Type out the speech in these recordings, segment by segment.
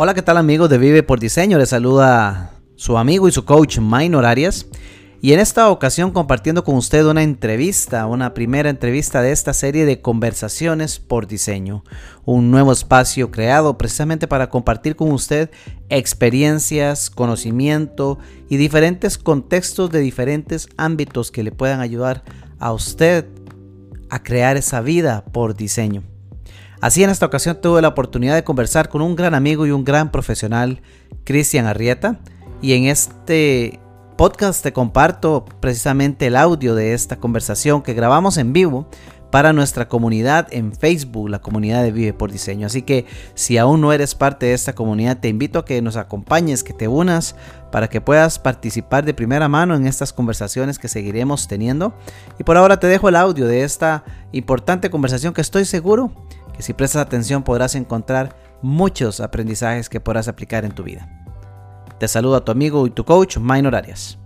Hola, ¿qué tal amigos de Vive por Diseño? Les saluda su amigo y su coach Minor Arias. Y en esta ocasión compartiendo con usted una entrevista, una primera entrevista de esta serie de conversaciones por diseño. Un nuevo espacio creado precisamente para compartir con usted experiencias, conocimiento y diferentes contextos de diferentes ámbitos que le puedan ayudar a usted a crear esa vida por diseño. Así en esta ocasión tuve la oportunidad de conversar con un gran amigo y un gran profesional, Cristian Arrieta, y en este podcast te comparto precisamente el audio de esta conversación que grabamos en vivo para nuestra comunidad en Facebook, la comunidad de Vive por Diseño. Así que si aún no eres parte de esta comunidad, te invito a que nos acompañes, que te unas para que puedas participar de primera mano en estas conversaciones que seguiremos teniendo. Y por ahora te dejo el audio de esta importante conversación que estoy seguro que si prestas atención podrás encontrar muchos aprendizajes que podrás aplicar en tu vida. Te saludo a tu amigo y tu coach, Minor Arias.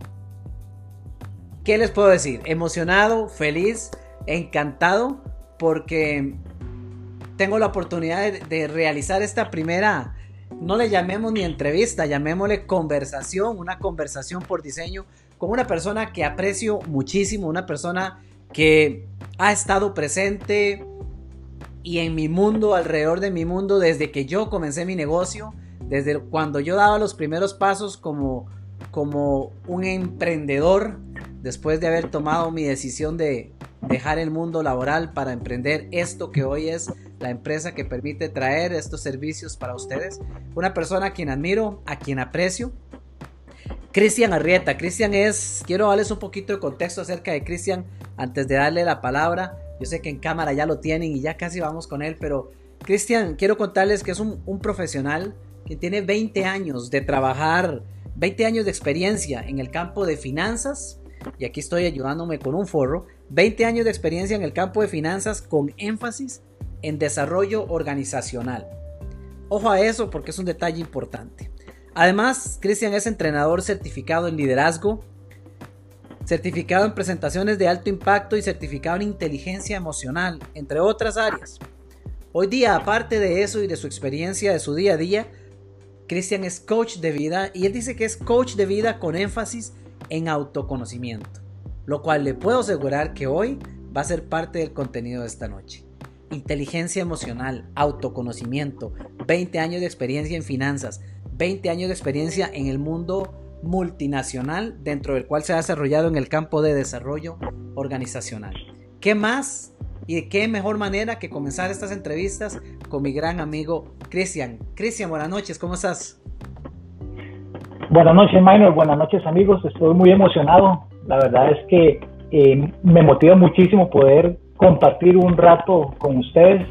¿Qué les puedo decir? Emocionado, feliz, encantado porque tengo la oportunidad de, realizar esta primera, no le llamemos ni entrevista, llamémosle conversación, una conversación por diseño con una persona que aprecio muchísimo, una persona que ha estado presente y en mi mundo, alrededor de mi mundo, desde que yo comencé mi negocio, desde cuando yo daba los primeros pasos como, como un emprendedor, después de haber tomado mi decisión de dejar el mundo laboral para emprender esto que hoy es la empresa que permite traer estos servicios para ustedes. Una persona a quien admiro, a quien aprecio. Cristian Arrieta. Cristian es, quiero darles un poquito de contexto acerca de Cristian antes de darle la palabra. Yo sé que en cámara ya lo tienen y ya casi vamos con él, pero Cristian, quiero contarles que es un, profesional que tiene 20 años de trabajar, 20 años de experiencia en el campo de finanzas, y aquí estoy ayudándome con un forro, 20 años de experiencia en el campo de finanzas con énfasis en desarrollo organizacional. Ojo a eso porque es un detalle importante. Además, Cristian es entrenador certificado en liderazgo, certificado en presentaciones de alto impacto y certificado en inteligencia emocional, entre otras áreas. Hoy día, aparte de eso y de su experiencia de su día a día, Cristian es coach de vida y él dice que es coach de vida con énfasis en autoconocimiento, lo cual le puedo asegurar que hoy va a ser parte del contenido de esta noche. Inteligencia emocional, autoconocimiento, 20 años de experiencia en finanzas, 20 años de experiencia en el mundo multinacional dentro del cual se ha desarrollado en el campo de desarrollo organizacional. ¿Qué más y qué mejor manera que comenzar estas entrevistas con mi gran amigo Cristian? Cristian, buenas noches, ¿cómo estás? Buenas noches, Minor, buenas noches, amigos. Estoy muy emocionado. La verdad es que eh, me motiva muchísimo poder compartir un rato con ustedes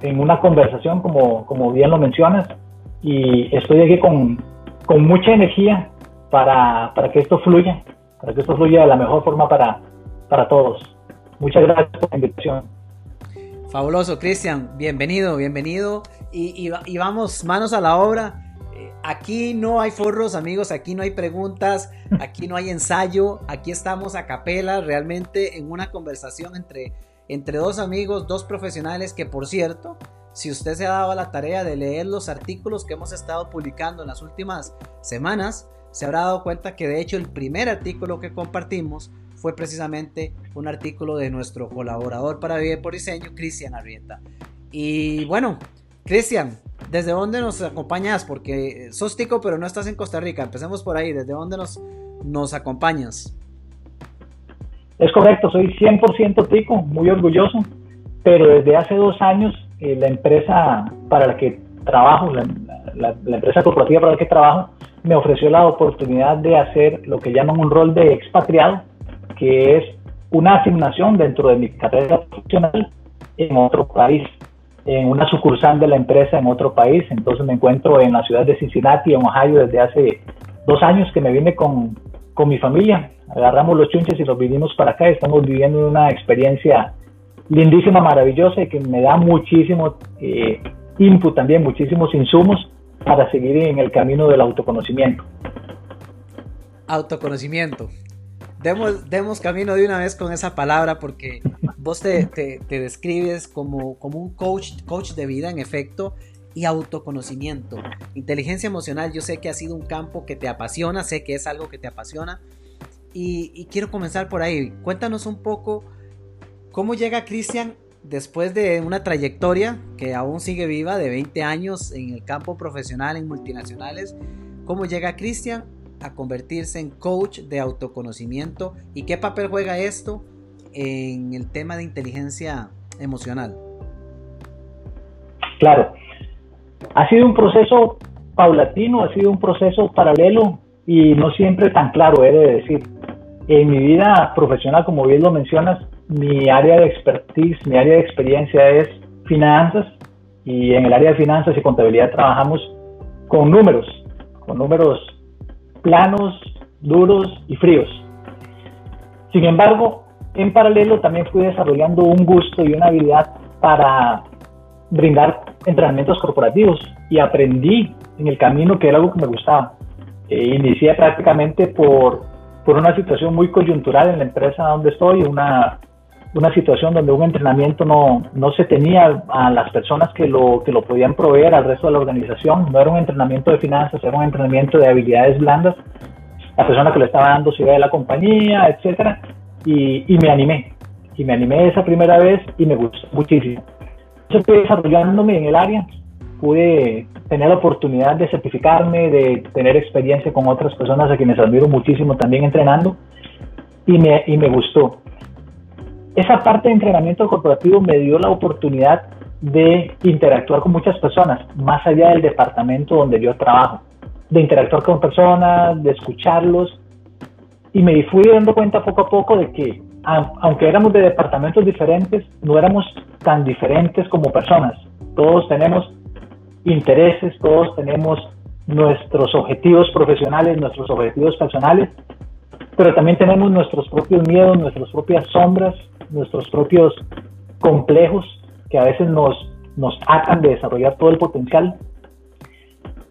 en una conversación, como, como bien lo mencionas. Y estoy aquí con, con mucha energía para, para que esto fluya, para que esto fluya de la mejor forma para, para todos. Muchas gracias por la invitación. Fabuloso, Cristian. Bienvenido, bienvenido. Y, y, vamos, manos a la obra. Eh, aquí no hay forros, amigos. Aquí no hay preguntas. Aquí no hay ensayo. Aquí estamos a capela, realmente en una conversación entre, entre dos amigos, dos profesionales que, por cierto, si usted se ha dado la tarea de leer los artículos que hemos estado publicando en las últimas semanas, se habrá dado cuenta que de hecho el primer artículo que compartimos fue precisamente un artículo de nuestro colaborador para Vivir por Diseño, Cristian Arrieta. Y bueno, Cristian, ¿desde dónde nos acompañas? Porque sos tico, pero no estás en Costa Rica. Empecemos por ahí. ¿Desde dónde nos, acompañas? Es correcto, soy 100% tico, muy orgulloso, pero desde hace dos años eh, la empresa para la que trabajo, la empresa corporativa para la que trabajo, me ofreció la oportunidad de hacer lo que llaman un rol de expatriado, que es una asignación dentro de mi carrera profesional en otro país, en una sucursal de la empresa en otro país. Entonces me encuentro en la ciudad de Cincinnati, en Ohio, desde hace dos años que me vine con, con mi familia. Agarramos los chunches y los vinimos para acá. Estamos viviendo una experiencia lindísima, maravillosa y que me da muchísimo eh, input también, muchísimos insumos para seguir en el camino del autoconocimiento. Autoconocimiento. Demos, demos camino de una vez con esa palabra porque vos te, te, describes como, como un coach, coach de vida, en efecto, y autoconocimiento. Inteligencia emocional, yo sé que ha sido un campo que te apasiona, sé que es algo que te apasiona. Y, quiero comenzar por ahí. Cuéntanos un poco cómo llega Cristian después de una trayectoria que aún sigue viva de 20 años en el campo profesional en multinacionales. ¿Cómo llega Cristian a convertirse en coach de autoconocimiento y qué papel juega esto en el tema de inteligencia emocional? Claro, ha sido un proceso paulatino, ha sido un proceso paralelo y no siempre tan claro, he de decir. En mi vida profesional, como bien lo mencionas, mi área de expertise, mi área de experiencia es finanzas y en el área de finanzas y contabilidad trabajamos con números, con números planos, duros y fríos. Sin embargo, en paralelo también fui desarrollando un gusto y una habilidad para brindar entrenamientos corporativos y aprendí en el camino que era algo que me gustaba. E inicié prácticamente por, por una situación muy coyuntural en la empresa donde estoy, una, una situación donde un entrenamiento no, no se tenía a las personas que lo, que lo podían proveer al resto de la organización. No era un entrenamiento de finanzas, era un entrenamiento de habilidades blandas. La persona que lo estaba dando se iba de la compañía, etcétera, y, y me animé. Y me animé esa primera vez y me gustó muchísimo. Estoy desarrollándome en el área, pude tener la oportunidad de certificarme, de tener experiencia con otras personas a quienes admiro muchísimo también entrenando y me, y me gustó. Esa parte de entrenamiento corporativo me dio la oportunidad de interactuar con muchas personas, más allá del departamento donde yo trabajo, de interactuar con personas, de escucharlos y me fui dando cuenta poco a poco de que aunque éramos de departamentos diferentes, no éramos tan diferentes como personas. Todos tenemos intereses, todos tenemos nuestros objetivos profesionales, nuestros objetivos personales, pero también tenemos nuestros propios miedos, nuestras propias sombras, nuestros propios complejos que a veces nos, nos atan de desarrollar todo el potencial.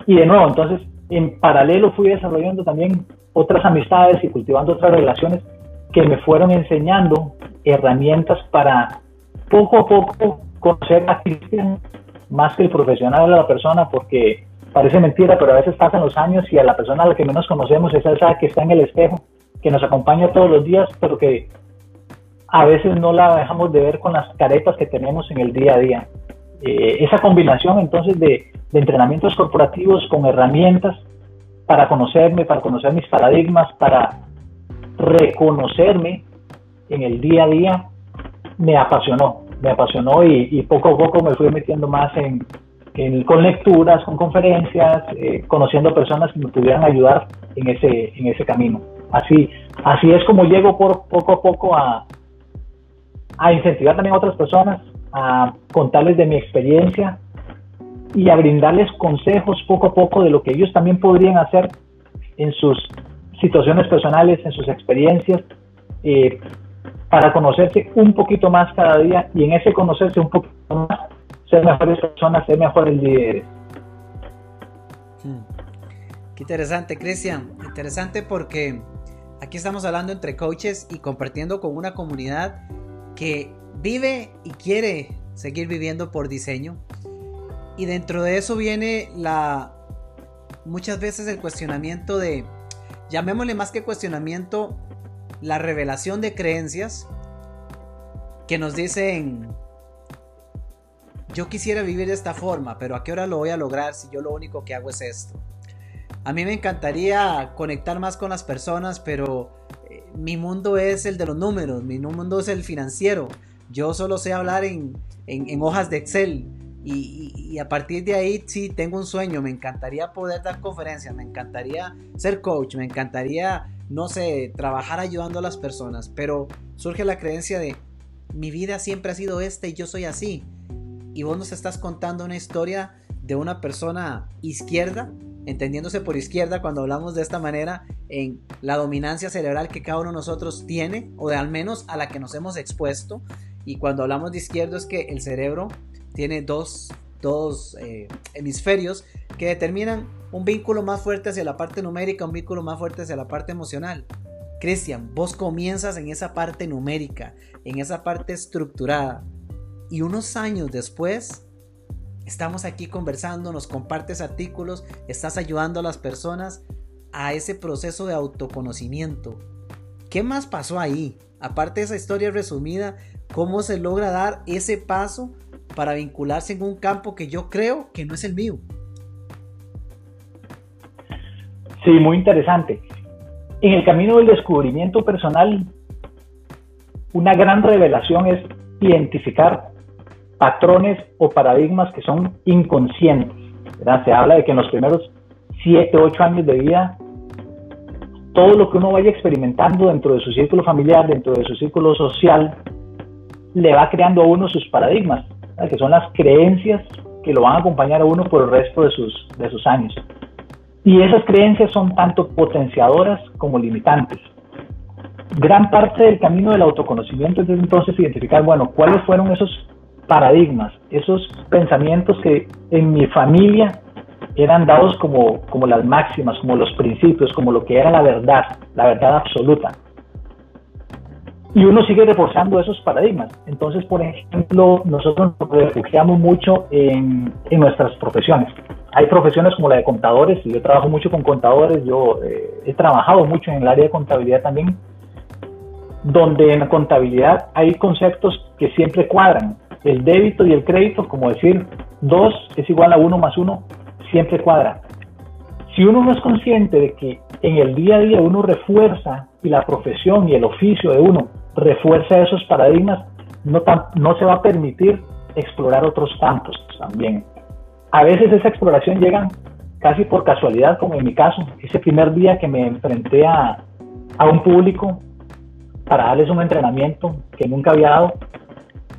Y de nuevo, entonces, en paralelo fui desarrollando también otras amistades y cultivando otras relaciones que me fueron enseñando herramientas para poco a poco conocer a Cristian más que el profesional de la persona, porque parece mentira, pero a veces pasan los años y a la persona a la que menos conocemos es esa que está en el espejo, que nos acompaña todos los días, pero que a veces no la dejamos de ver con las caretas que tenemos en el día a día. Eh, esa combinación entonces de, de entrenamientos corporativos con herramientas para conocerme, para conocer mis paradigmas, para reconocerme en el día a día, me apasionó, me apasionó y, poco a poco me fui metiendo más en, con lecturas, con conferencias, eh, conociendo personas que me pudieran ayudar en ese, en ese camino. Así, así es como llego por, poco a poco a, a incentivar también a otras personas, a contarles de mi experiencia y a brindarles consejos poco a poco de lo que ellos también podrían hacer en sus situaciones personales, en sus experiencias, eh, para conocerse un poquito más cada día y en ese conocerse un poquito más, ser mejores personas, ser mejores líderes. Hmm. Qué interesante, Cristian. Interesante porque aquí estamos hablando entre coaches y compartiendo con una comunidad que vive y quiere seguir viviendo por diseño. Y dentro de eso viene la muchas veces el cuestionamiento de llamémosle más que cuestionamiento, la revelación de creencias que nos dicen, yo quisiera vivir de esta forma, pero ¿a qué hora lo voy a lograr si yo lo único que hago es esto? A mí me encantaría conectar más con las personas, pero mi mundo es el de los números, mi mundo es el financiero. Yo solo sé hablar en, en hojas de Excel. Y, a partir de ahí sí tengo un sueño, me encantaría poder dar conferencias, me encantaría ser coach, me encantaría, no sé, trabajar ayudando a las personas, pero surge la creencia de mi vida siempre ha sido esta y yo soy así. Y vos nos estás contando una historia de una persona izquierda, entendiéndose por izquierda cuando hablamos de esta manera en la dominancia cerebral que cada uno de nosotros tiene, o de al menos a la que nos hemos expuesto. Y cuando hablamos de izquierdo es que el cerebro tiene dos, eh, hemisferios que determinan un vínculo más fuerte hacia la parte numérica, un vínculo más fuerte hacia la parte emocional. Cristian, vos comienzas en esa parte numérica, en esa parte estructurada, y unos años después estamos aquí conversando, nos compartes artículos, estás ayudando a las personas a ese proceso de autoconocimiento. ¿Qué más pasó ahí? Aparte de esa historia resumida, ¿cómo se logra dar ese paso para vincularse en un campo que yo creo que no es el mío? Sí, muy interesante. En el camino del descubrimiento personal, una gran revelación es identificar patrones o paradigmas que son inconscientes. Se habla de que en los primeros 7, 8 años de vida, todo lo que uno vaya experimentando dentro de su círculo familiar, dentro de su círculo social, le va creando a uno sus paradigmas, que son las creencias que lo van a acompañar a uno por el resto de sus, de sus años. Y esas creencias son tanto potenciadoras como limitantes. Gran parte del camino del autoconocimiento es entonces identificar, bueno, cuáles fueron esos paradigmas, esos pensamientos que en mi familia eran dados como, como las máximas, como los principios, como lo que era la verdad, la verdad absoluta. Y uno sigue reforzando esos paradigmas. Entonces, por ejemplo, nosotros nos refugiamos mucho en, en nuestras profesiones. Hay profesiones como la de contadores, y yo trabajo mucho con contadores, yo eh, he trabajado mucho en el área de contabilidad también, donde en la contabilidad hay conceptos que siempre cuadran. El débito y el crédito, como decir 2 es igual a 1 más 1, siempre cuadra. Si uno no es consciente de que en el día a día uno refuerza y la profesión y el oficio de uno refuerza esos paradigmas, no, no se va a permitir explorar otros campos también. A veces esa exploración llega casi por casualidad, como en mi caso, ese primer día que me enfrenté a, a un público para darles un entrenamiento que nunca había dado,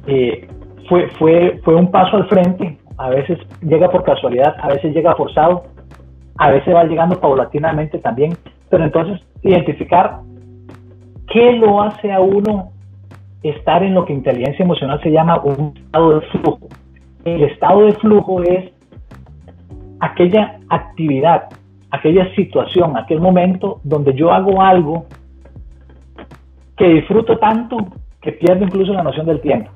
eh, fue, fue, fue un paso al frente, a veces llega por casualidad, a veces llega forzado, a veces va llegando paulatinamente también, pero entonces identificar ¿Qué lo hace a uno estar en lo que inteligencia emocional se llama un estado de flujo? El estado de flujo es aquella actividad, aquella situación, aquel momento donde yo hago algo que disfruto tanto que pierdo incluso la noción del tiempo.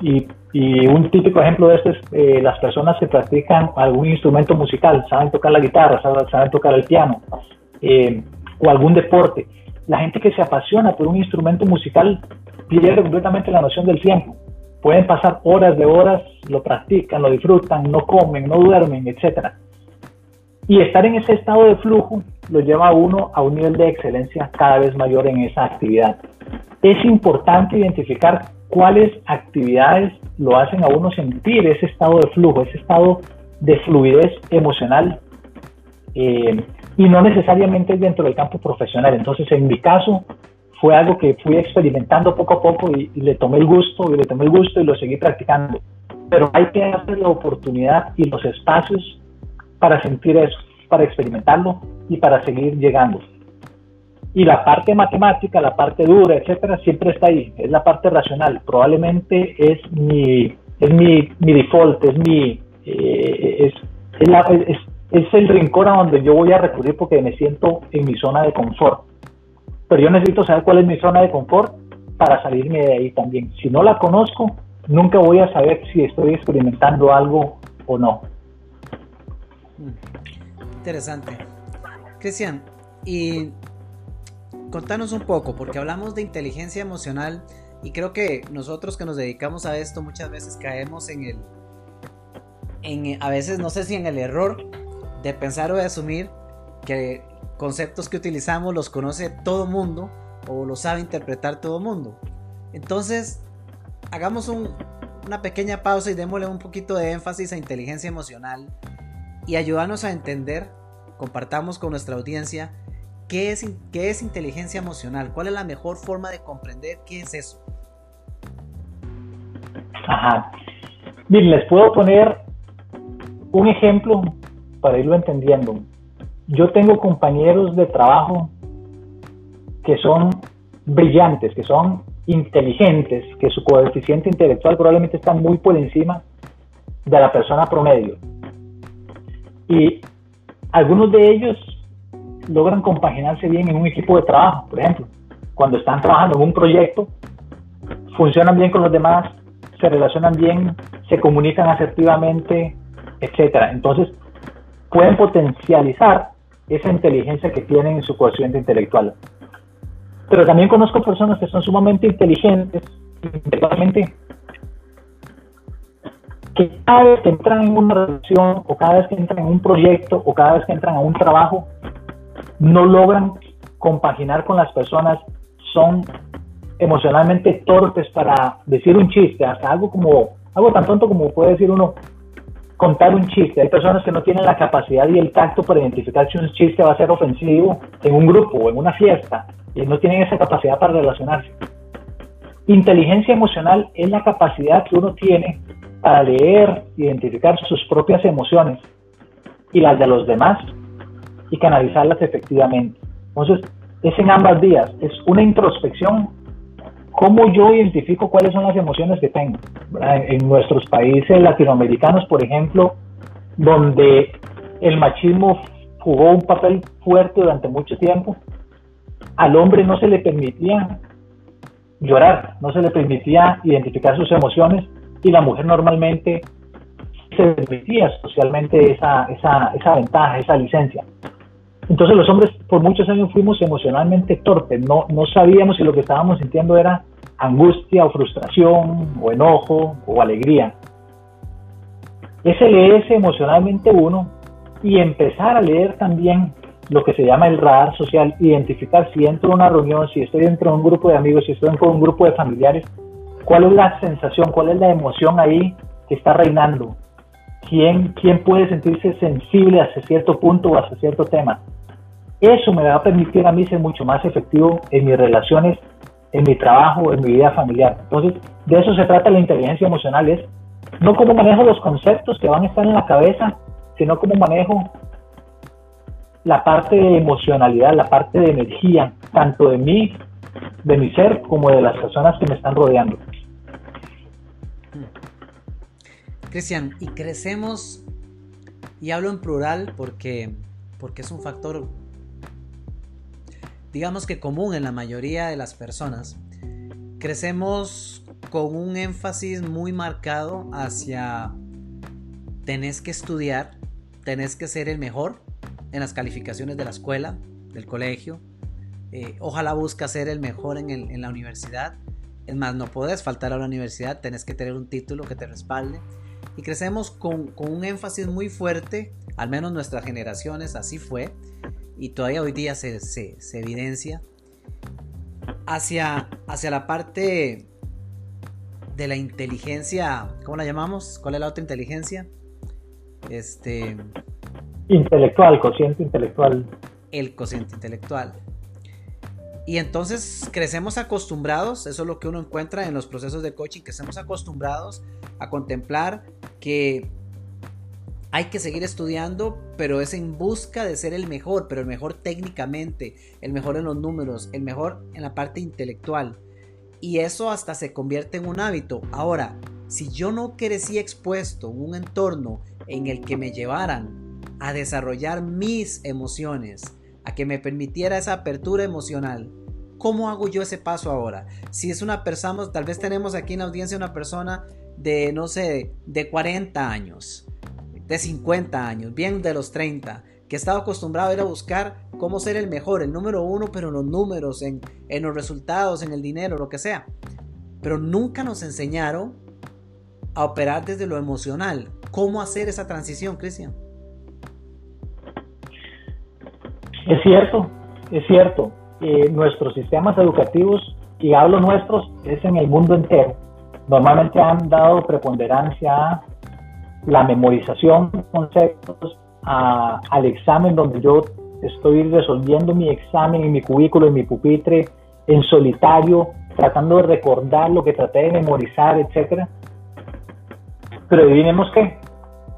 Y, un típico ejemplo de esto es eh, las personas que practican algún instrumento musical, saben tocar la guitarra, saben, tocar el piano eh, o algún deporte la gente que se apasiona por un instrumento musical pierde completamente la noción del tiempo. Pueden pasar horas de horas, lo practican, lo disfrutan, no comen, no duermen, etc. Y estar en ese estado de flujo lo lleva a uno a un nivel de excelencia cada vez mayor en esa actividad. Es importante identificar cuáles actividades lo hacen a uno sentir ese estado de flujo, ese estado de fluidez emocional eh, y no necesariamente dentro del campo profesional. Entonces, en mi caso, fue algo que fui experimentando poco a poco y, le tomé el gusto y le tomé el gusto y lo seguí practicando. Pero hay que darle la oportunidad y los espacios para sentir eso, para experimentarlo y para seguir llegando. Y la parte matemática, la parte dura, etcétera, siempre está ahí. Es la parte racional. Probablemente es mi, es mi, mi default, es mi, eh, es, es, es, es el rincón a donde yo voy a recurrir porque me siento en mi zona de confort. Pero yo necesito saber cuál es mi zona de confort para salirme de ahí también. Si no la conozco, nunca voy a saber si estoy experimentando algo o no. Interesante. Cristian, y contanos un poco, porque hablamos de inteligencia emocional y creo que nosotros que nos dedicamos a esto muchas veces caemos en el, en, a veces no sé si en el error de pensar o de asumir que conceptos que utilizamos los conoce todo mundo o los sabe interpretar todo mundo. Entonces, hagamos una pequeña pausa y démosle un poquito de énfasis a inteligencia emocional y ayúdanos a entender, compartamos con nuestra audiencia, qué es, qué es inteligencia emocional, cuál es la mejor forma de comprender qué es eso. Ajá. Bien, les puedo poner un ejemplo para irlo entendiendo. Yo tengo compañeros de trabajo que son brillantes, que son inteligentes, que su coeficiente intelectual probablemente está muy por encima de la persona promedio. Y algunos de ellos logran compaginarse bien en un equipo de trabajo, por ejemplo. Cuando están trabajando en un proyecto, funcionan bien con los demás, se relacionan bien, se comunican asertivamente, etcétera. Entonces, pueden potencializar esa inteligencia que tienen en su cociente intelectual. Pero también conozco personas que son sumamente inteligentes, intelectualmente, que cada vez que entran en una relación o cada vez que entran en un proyecto o cada vez que entran a un trabajo, no logran compaginar con las personas, son emocionalmente torpes para decir un chiste, hasta algo como, algo tan tonto como puede decir uno, contar un chiste. Hay personas que no tienen la capacidad y el tacto para identificar si un chiste va a ser ofensivo en un grupo o en una fiesta y no tienen esa capacidad para relacionarse. Inteligencia emocional es la capacidad que uno tiene para leer, identificar sus propias emociones y las de los demás y canalizarlas efectivamente. Entonces, es en ambas vías, es una introspección, cómo yo identifico cuáles son las emociones que tengo. En nuestros países latinoamericanos, por ejemplo, donde el machismo jugó un papel fuerte durante mucho tiempo, al hombre no se le permitía llorar, no se le permitía identificar sus emociones y la mujer normalmente se permitía socialmente esa, esa ventaja, esa licencia. Entonces los hombres por muchos años fuimos emocionalmente torpes, no, no sabíamos si lo que estábamos sintiendo era angustia o frustración o enojo o alegría. Ese leerse emocionalmente uno y empezar a leer también lo que se llama el radar social, identificar si entro a una reunión, si estoy dentro de un grupo de amigos, si estoy dentro de un grupo de familiares, cuál es la sensación, cuál es la emoción ahí que está reinando, quién, quién puede sentirse sensible hacia cierto punto o hacia cierto tema. Eso me va a permitir a mí ser mucho más efectivo en mis relaciones, en mi trabajo, en mi vida familiar. Entonces, de eso se trata la inteligencia emocional, es no cómo manejo los conceptos que van a estar en la cabeza, sino cómo manejo la parte de emocionalidad, la parte de energía, tanto de mí, de mi ser, como de las personas que me están rodeando. Cristian, y crecemos, y hablo en plural porque, porque es un factor, digamos que común en la mayoría de las personas, crecemos con un énfasis muy marcado hacia tenés que estudiar, tenés que ser el mejor en las calificaciones de la escuela, del colegio, eh, ojalá busca ser el mejor en, en la universidad, es más, no podés faltar a la universidad, tenés que tener un título que te respalde y crecemos con, un énfasis muy fuerte, al menos nuestras generaciones así fue, y todavía hoy día se, evidencia, hacia, hacia la parte de la inteligencia, ¿cómo la llamamos? ¿Cuál es la otra inteligencia? Este... Intelectual, cociente intelectual. El cociente intelectual. Y entonces crecemos acostumbrados, eso es lo que uno encuentra en los procesos de coaching, que estamos acostumbrados a contemplar que hay que seguir estudiando, pero es en busca de ser el mejor, pero el mejor técnicamente, el mejor en los números, el mejor en la parte intelectual. Y eso hasta se convierte en un hábito. Ahora, si yo no crecí expuesto en un entorno en el que me llevaran a desarrollar mis emociones, a que me permitiera esa apertura emocional. ¿Cómo hago yo ese paso ahora? Si es una persona, tal vez tenemos aquí en la audiencia una persona de, no sé, de 40 años, de 50 años, bien de los 30, que estaba acostumbrado a ir a buscar cómo ser el mejor, el número uno, pero en los números, en, en los resultados, en el dinero, lo que sea. Pero nunca nos enseñaron a operar desde lo emocional. ¿Cómo hacer esa transición, Cristian? Es cierto, es cierto. nuestros sistemas educativos, y hablo nuestros, es en el mundo entero, normalmente han dado preponderancia a la memorización de conceptos, al examen donde yo estoy resolviendo mi examen en mi cubículo, en mi pupitre, en solitario, tratando de recordar lo que traté de memorizar, etcétera. Pero adivinemos que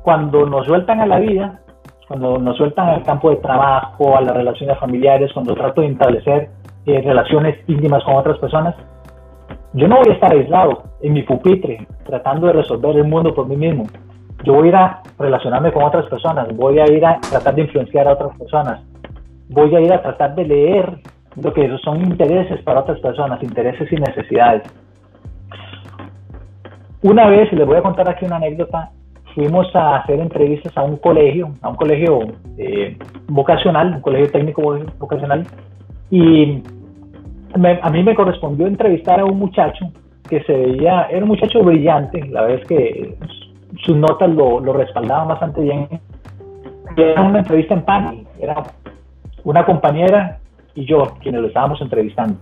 cuando nos sueltan a la vida, cuando nos sueltan al campo de trabajo, a las relaciones familiares, cuando trato de establecer eh, relaciones íntimas con otras personas, yo no voy a estar aislado en mi pupitre tratando de resolver el mundo por mí mismo. Yo voy a ir a relacionarme con otras personas, voy a ir a tratar de influenciar a otras personas, voy a ir a tratar de leer lo que son intereses para otras personas, intereses y necesidades. Una vez, les voy a contar aquí una anécdota, fuimos a hacer entrevistas a un colegio, a un colegio eh, vocacional, un colegio técnico vocacional, y a mí me correspondió entrevistar a un muchacho que se veía, era un muchacho brillante, la vez que sus notas lo, lo respaldaban bastante bien. Era una entrevista en panel, era una compañera y yo quienes lo estábamos entrevistando.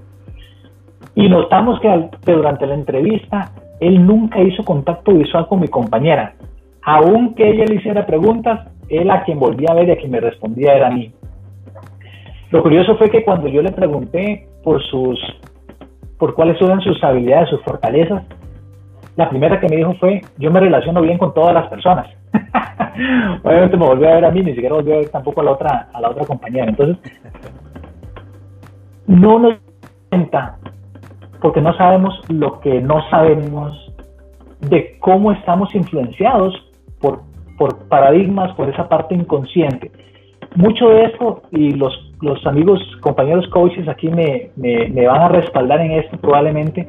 Y notamos que, durante la entrevista él nunca hizo contacto visual con mi compañera. Aunque ella le hiciera preguntas, él a quien volvía a ver y a quien me respondía era a mí. Lo curioso fue que cuando yo le pregunté por sus por cuáles eran sus habilidades, sus fortalezas, la primera que me dijo fue, yo me relaciono bien con todas las personas. Obviamente me volvió a ver a mí, ni siquiera volvió a ver tampoco a la otra, a la otra compañera. Entonces, no nos cuenta, porque no sabemos lo que no sabemos de cómo estamos influenciados por, por paradigmas, por esa parte inconsciente. Mucho de esto, y los, los amigos, compañeros coaches aquí me, me, me van a respaldar en esto probablemente,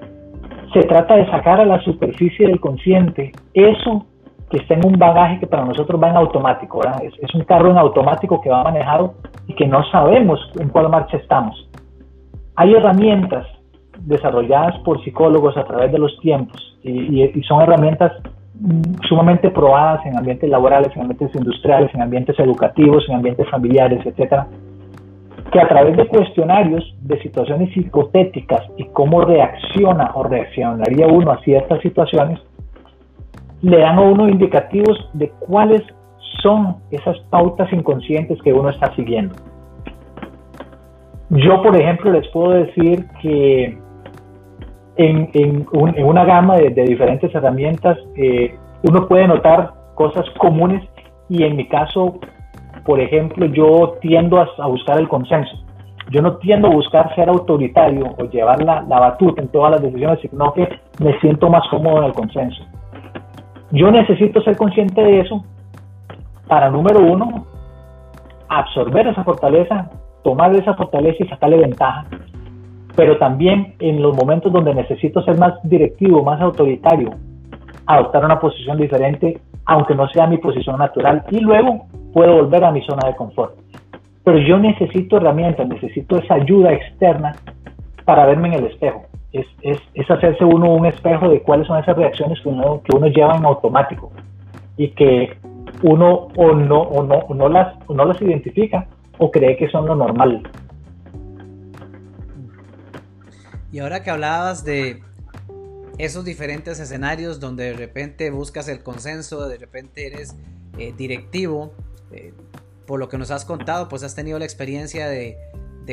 se trata de sacar a la superficie del consciente eso que está en un bagaje que para nosotros va en automático, Es, es, un carro en automático que va manejado y que no sabemos en cuál marcha estamos. Hay herramientas desarrolladas por psicólogos a través de los tiempos y, son herramientas sumamente probadas en ambientes laborales, en ambientes industriales, en ambientes educativos, en ambientes familiares, etcétera, que a través de cuestionarios de situaciones psicotéticas y cómo reacciona o reaccionaría uno a ciertas situaciones, le dan a uno indicativos de cuáles son esas pautas inconscientes que uno está siguiendo. Yo, por ejemplo, les puedo decir que en, una gama de, diferentes herramientas eh, uno puede notar cosas comunes y en mi caso, por ejemplo, yo tiendo a, buscar el consenso. Yo no tiendo a buscar ser autoritario o llevar la, la batuta en todas las decisiones, sino que me siento más cómodo en el consenso. Yo necesito ser consciente de eso para, número uno, absorber esa fortaleza tomar esa fortaleza y sacarle ventaja, pero también en los momentos donde necesito ser más directivo, más autoritario, adoptar una posición diferente, aunque no sea mi posición natural, y luego puedo volver a mi zona de confort. Pero yo necesito herramientas, necesito esa ayuda externa para verme en el espejo. Es, es, es hacerse uno un espejo de cuáles son esas reacciones que uno, que uno lleva en automático y que uno o no, o no, o no, las, no las identifica o cree que son lo normal. Y ahora que hablabas de esos diferentes escenarios donde de repente buscas el consenso, de repente eres eh, directivo, eh, por lo que nos has contado, pues has tenido la experiencia de,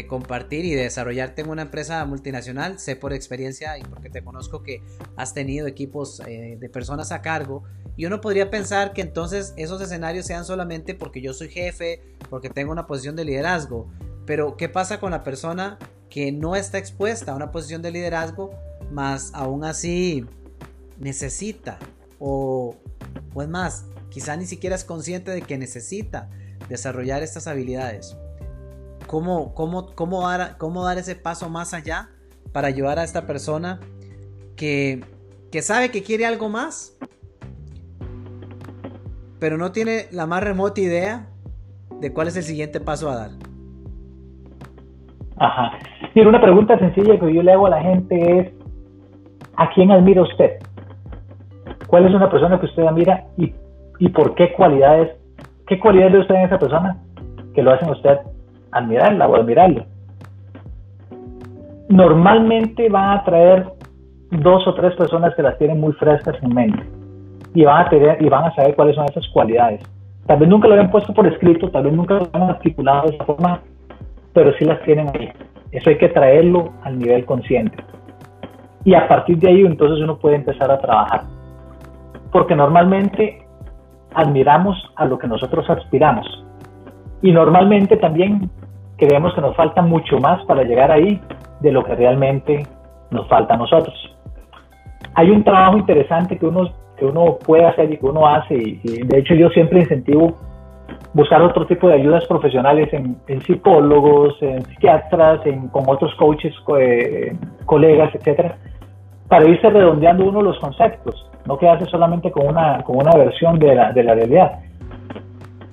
compartir y de desarrollarte en una empresa multinacional. Sé por experiencia y porque te conozco que has tenido equipos eh, de personas a cargo. Y uno podría pensar que entonces esos escenarios sean solamente porque yo soy jefe, porque tengo una posición de liderazgo. Pero ¿qué pasa con la persona que no está expuesta a una posición de liderazgo, más aún así necesita o, o es más, quizá ni siquiera es consciente de que necesita desarrollar estas habilidades? cómo, cómo, dar, cómo dar ese paso más allá para ayudar a esta persona que, sabe que quiere algo más, pero no tiene la más remota idea de cuál es el siguiente paso a dar. Ajá. Mira, una pregunta sencilla que yo le hago a la gente es, ¿a quién admira usted? ¿Cuál es una persona que usted admira y, y por qué cualidades, qué cualidades de usted en esa persona que lo hacen usted admirarla o admirarlo. Normalmente van a traer dos o tres personas que las tienen muy frescas en mente y van a tener y van a saber cuáles son esas cualidades. Tal vez nunca lo habían puesto por escrito, tal vez nunca lo han articulado de esa forma, pero sí las tienen ahí. Eso hay que traerlo al nivel consciente. Y a partir de ahí entonces uno puede empezar a trabajar. Porque normalmente admiramos a lo que nosotros aspiramos. Y normalmente también creemos que nos falta mucho más para llegar ahí de lo que realmente nos falta a nosotros. Hay un trabajo interesante que uno, que uno puede hacer y que uno hace, y, de hecho yo siempre incentivo buscar otro tipo de ayudas profesionales en, psicólogos, en psiquiatras, en, con otros coaches, eh, colegas, etcétera, para irse redondeando uno los conceptos, no quedarse solamente con una, con una versión de la, de la realidad.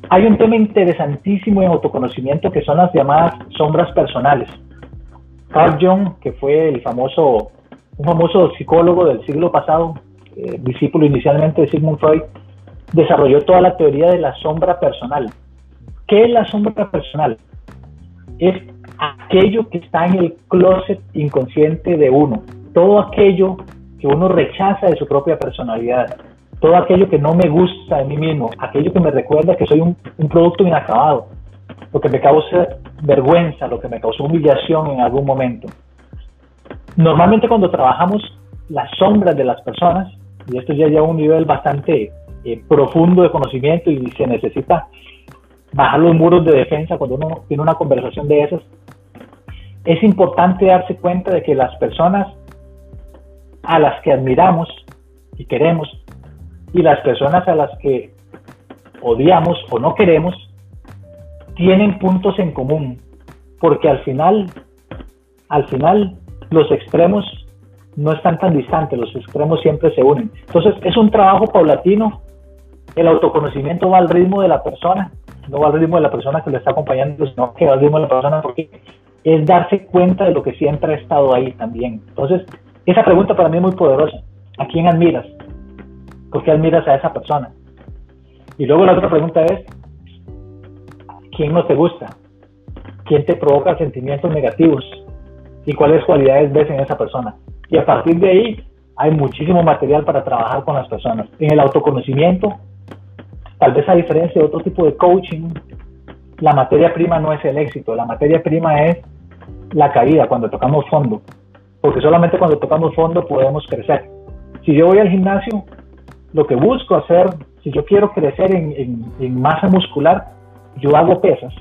Hay un tema interesantísimo en autoconocimiento que son las llamadas sombras personales. Carl Jung, que fue el famoso, un famoso psicólogo del siglo pasado, eh, discípulo inicialmente de Sigmund Freud, desarrolló toda la teoría de la sombra personal. ¿Qué es la sombra personal? Es aquello que está en el closet inconsciente de uno, todo aquello que uno rechaza de su propia personalidad, todo aquello que no me gusta de mí mismo, aquello que me recuerda que soy un, producto inacabado, lo que me causa vergüenza, lo que me causó humillación en algún momento. Normalmente cuando trabajamos las sombras de las personas, y esto ya lleva a un nivel bastante eh, profundo de conocimiento y se necesita bajar los muros de defensa cuando uno tiene una conversación de esas, es importante darse cuenta de que las personas a las que admiramos y queremos y las personas a las que odiamos o no queremos tienen puntos en común porque al final al final los extremos no están tan distantes, los extremos siempre se unen. Entonces es un trabajo paulatino, el autoconocimiento va al ritmo de la persona, no va al ritmo de la persona que le está acompañando, sino que va al ritmo de la persona porque es darse cuenta de lo que siempre ha estado ahí también. Entonces, esa pregunta para mí es muy poderosa. ¿A quién admiras? ¿Por qué admiras a esa persona? Y luego la otra pregunta es, ¿quién no te gusta? ¿Quién te provoca sentimientos negativos? ¿Y cuáles cualidades ves en esa persona? Y a partir de ahí hay muchísimo material para trabajar con las personas. En el autoconocimiento, tal vez a diferencia de otro tipo de coaching, la materia prima no es el éxito, la materia prima es la caída cuando tocamos fondo, porque solamente cuando tocamos fondo podemos crecer. Si yo voy al gimnasio, lo que busco hacer, si yo quiero crecer en, masa muscular, yo hago pesas.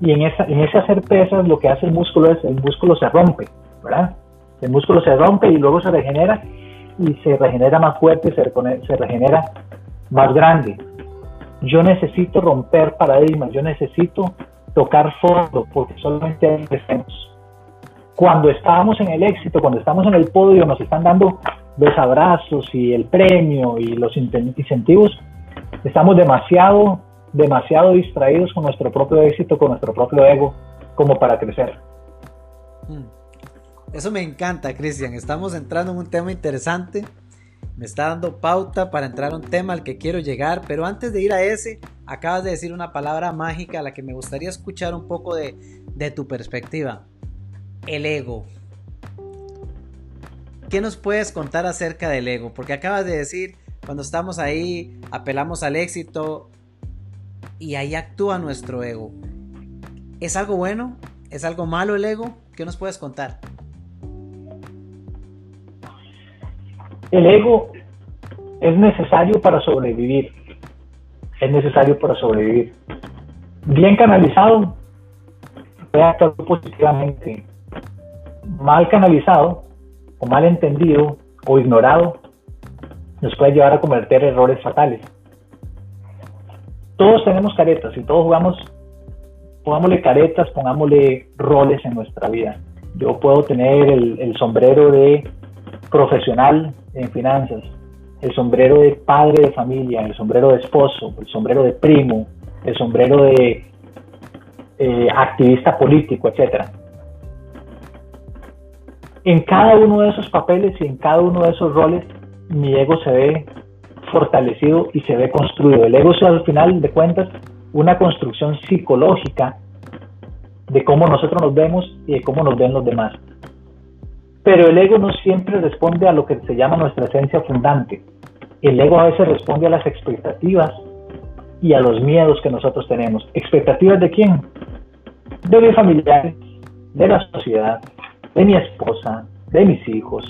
Y en, esa, en ese hacer pesas, lo que hace el músculo es, el músculo se rompe, ¿verdad? El músculo se rompe y luego se regenera y se regenera más fuerte, se, se regenera más grande yo necesito romper paradigmas, yo necesito tocar fondo, porque solamente ahí crecemos. Cuando estábamos en el éxito, cuando estamos en el podio, nos están dando los abrazos y el premio y los incentivos, estamos demasiado, demasiado distraídos con nuestro propio éxito, con nuestro propio ego, como para crecer. Eso me encanta, Cristian. Estamos entrando en un tema interesante me está dando pauta para entrar a un tema al que quiero llegar, pero antes de ir a ese, acabas de decir una palabra mágica a la que me gustaría escuchar un poco de, tu perspectiva. El ego. ¿Qué nos puedes contar acerca del ego? Porque acabas de decir, cuando estamos ahí, apelamos al éxito y ahí actúa nuestro ego. ¿Es algo bueno? ¿Es algo malo el ego? ¿Qué nos puedes contar? El ego es necesario para sobrevivir. Es necesario para sobrevivir. Bien canalizado, puede actuar positivamente. Mal canalizado, o mal entendido, o ignorado, nos puede llevar a cometer errores fatales. Todos tenemos caretas y todos jugamos, pongámosle caretas, pongámosle roles en nuestra vida. Yo puedo tener el, el sombrero de profesional en finanzas, el sombrero de padre de familia, el sombrero de esposo, el sombrero de primo, el sombrero de eh, activista político, etc. En cada uno de esos papeles y en cada uno de esos roles, mi ego se ve fortalecido y se ve construido. El ego es al final de cuentas una construcción psicológica de cómo nosotros nos vemos y de cómo nos ven los demás. Pero el ego no siempre responde a lo que se llama nuestra esencia fundante. El ego a veces responde a las expectativas y a los miedos que nosotros tenemos. ¿Expectativas de quién? De mis familiares, de la sociedad, de mi esposa, de mis hijos.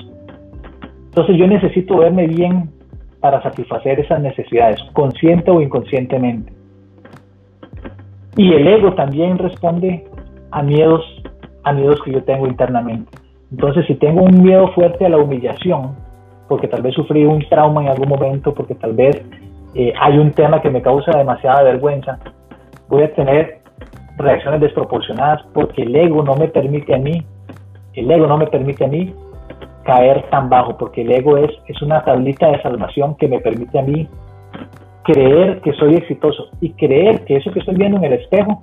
Entonces yo necesito verme bien para satisfacer esas necesidades, consciente o inconscientemente. Y el ego también responde a miedos, a miedos que yo tengo internamente. Entonces, si tengo un miedo fuerte a la humillación, porque tal vez sufrí un trauma en algún momento, porque tal vez eh, hay un tema que me causa demasiada vergüenza, voy a tener reacciones desproporcionadas porque el ego no me permite a mí, el ego no me permite a mí caer tan bajo, porque el ego es, es una tablita de salvación que me permite a mí creer que soy exitoso y creer que eso que estoy viendo en el espejo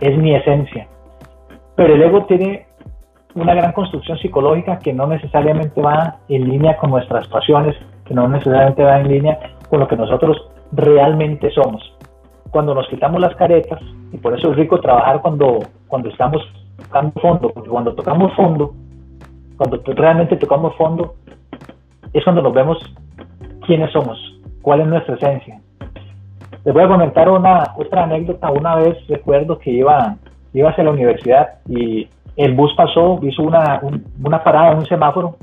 es mi esencia. Pero el ego tiene una gran construcción psicológica que no necesariamente va en línea con nuestras pasiones, que no necesariamente va en línea con lo que nosotros realmente somos. Cuando nos quitamos las caretas, y por eso es rico trabajar cuando, cuando estamos tocando fondo, porque cuando tocamos fondo, cuando realmente tocamos fondo, es cuando nos vemos quiénes somos, cuál es nuestra esencia. Les voy a comentar una otra anécdota. Una vez recuerdo que iba, iba hacia la universidad y el bus pasó, hizo una, una parada un semáforo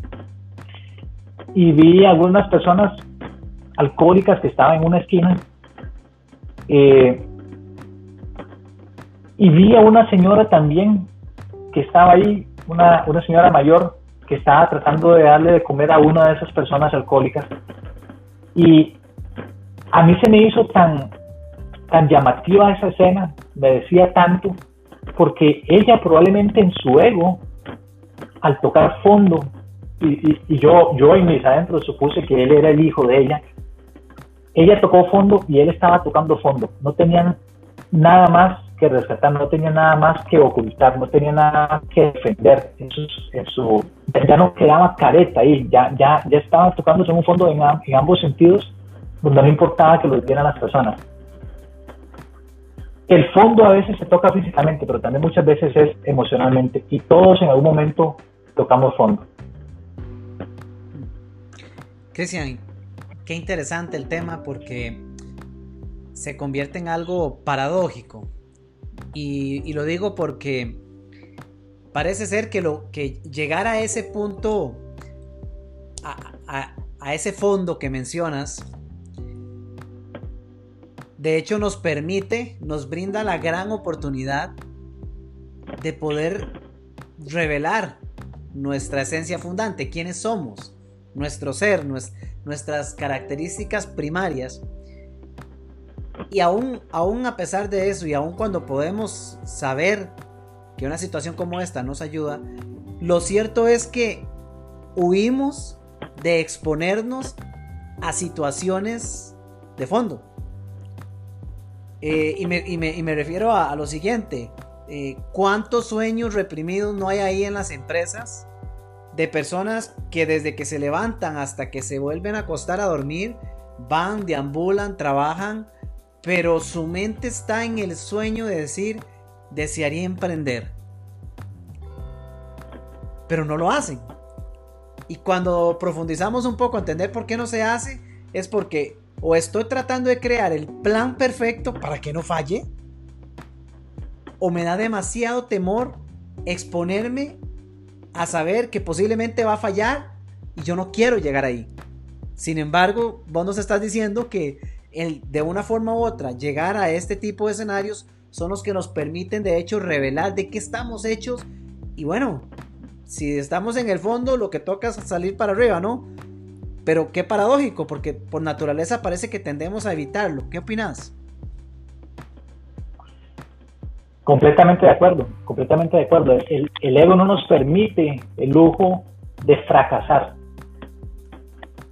y vi algunas personas alcohólicas que estaban en una esquina eh, y vi a una señora también que estaba ahí, una, una señora mayor que estaba tratando de darle de comer a una de esas personas alcohólicas. Y a mí se me hizo tan, tan llamativa esa escena, me decía tanto, porque ella probablemente en su ego, al tocar fondo, y, yo, yo en mis adentros supuse que él era el hijo de ella, ella tocó fondo y él estaba tocando fondo. No tenían nada más que rescatar, no tenía nada más que ocultar, no tenía nada que defender. En su, ya no quedaba careta ahí, ya, ya, ya estaba tocando en un fondo en, en ambos sentidos, donde no importaba que lo vieran las personas el fondo a veces se toca físicamente, pero también muchas veces es emocionalmente y todos en algún momento tocamos fondo. Cristian, qué interesante el tema porque se convierte en algo paradójico. Y, lo digo porque parece ser que, lo, que llegar a ese punto, a ese fondo que mencionas, de hecho nos permite, nos brinda la gran oportunidad de poder revelar nuestra esencia fundante, quiénes somos, nuestro ser, nuestras características primarias. Y aún, aún a pesar de eso y aún cuando podemos saber que una situación como esta nos ayuda, lo cierto es que huimos de exponernos a situaciones de fondo. Eh, y, me, refiero a, lo siguiente. Eh, ¿Cuántos sueños reprimidos no hay ahí en las empresas? De personas que desde que se levantan hasta que se vuelven a acostar a dormir, van, deambulan, trabajan, pero su mente está en el sueño de decir, desearía emprender. Pero no lo hacen. Y cuando profundizamos un poco, entender por qué no se hace, es porque o estoy tratando de crear el plan perfecto para que no falle, o me da demasiado temor exponerme a saber que posiblemente va a fallar y yo no quiero llegar ahí. Sin embargo, vos nos estás diciendo que el, de una forma u otra llegar a este tipo de escenarios son los que nos permiten de hecho revelar de qué estamos hechos y bueno, si estamos en el fondo lo que toca es salir para arriba, ¿no? Pero qué paradójico, porque por naturaleza parece que tendemos a evitarlo. ¿Qué opinas? Completamente de acuerdo, completamente de acuerdo. El, ego no nos permite el lujo de fracasar.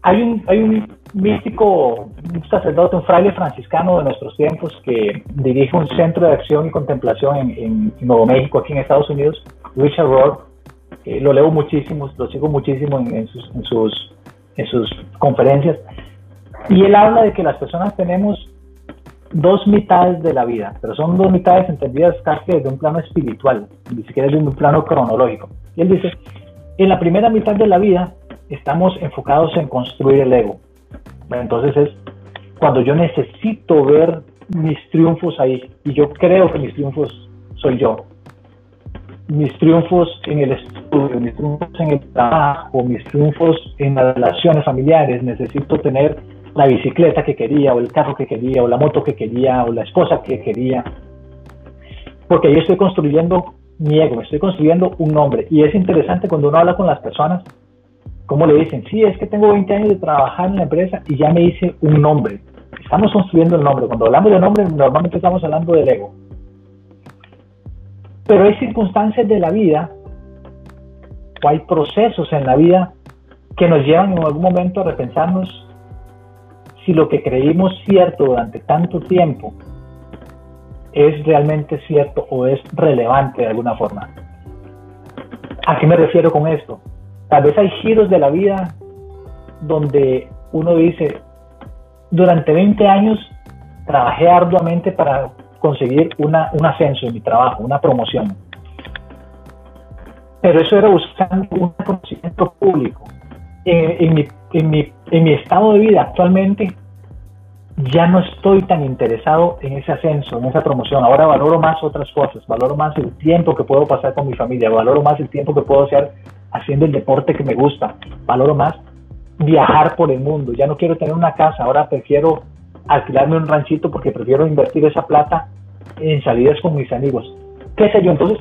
Hay un, hay un místico, un sacerdote, un fraile franciscano de nuestros tiempos que dirige un centro de acción y contemplación en, Nuevo México, aquí en Estados Unidos, Richard Rohr. lo leo muchísimo, lo sigo muchísimo en sus en sus conferencias, y él habla de que las personas tenemos dos mitades de la vida, pero son dos mitades entendidas casi desde un plano espiritual, ni siquiera desde un plano cronológico. Y él dice, en la primera mitad de la vida estamos enfocados en construir el ego. entonces es cuando yo necesito ver mis triunfos ahí, y yo creo que mis triunfos soy yo mis triunfos en el estudio, mis triunfos en el trabajo, mis triunfos en las relaciones familiares, necesito tener la bicicleta que quería, o el carro que quería, o la moto que quería, o la esposa que quería, porque ahí estoy construyendo mi ego, estoy construyendo un nombre. Y es interesante cuando uno habla con las personas, como le dicen, sí, es que tengo 20 años de trabajar en la empresa y ya me hice un nombre. Estamos construyendo el nombre. Cuando hablamos de nombre, normalmente estamos hablando del ego. Pero hay circunstancias de la vida o hay procesos en la vida que nos llevan en algún momento a repensarnos si lo que creímos cierto durante tanto tiempo es realmente cierto o es relevante de alguna forma. ¿A qué me refiero con esto? Tal vez hay giros de la vida donde uno dice, durante 20 años trabajé arduamente para conseguir una, un ascenso en mi trabajo, una promoción. Pero eso era buscando un conocimiento público. En, mi, en, mi, en mi estado de vida actualmente ya no estoy tan interesado en ese ascenso, en esa promoción. Ahora valoro más otras cosas, valoro más el tiempo que puedo pasar con mi familia, valoro más el tiempo que puedo hacer haciendo el deporte que me gusta, valoro más viajar por el mundo. Ya no quiero tener una casa, ahora prefiero alquilarme un ranchito porque prefiero invertir esa plata en salidas con mis amigos. ¿Qué sé yo? Entonces,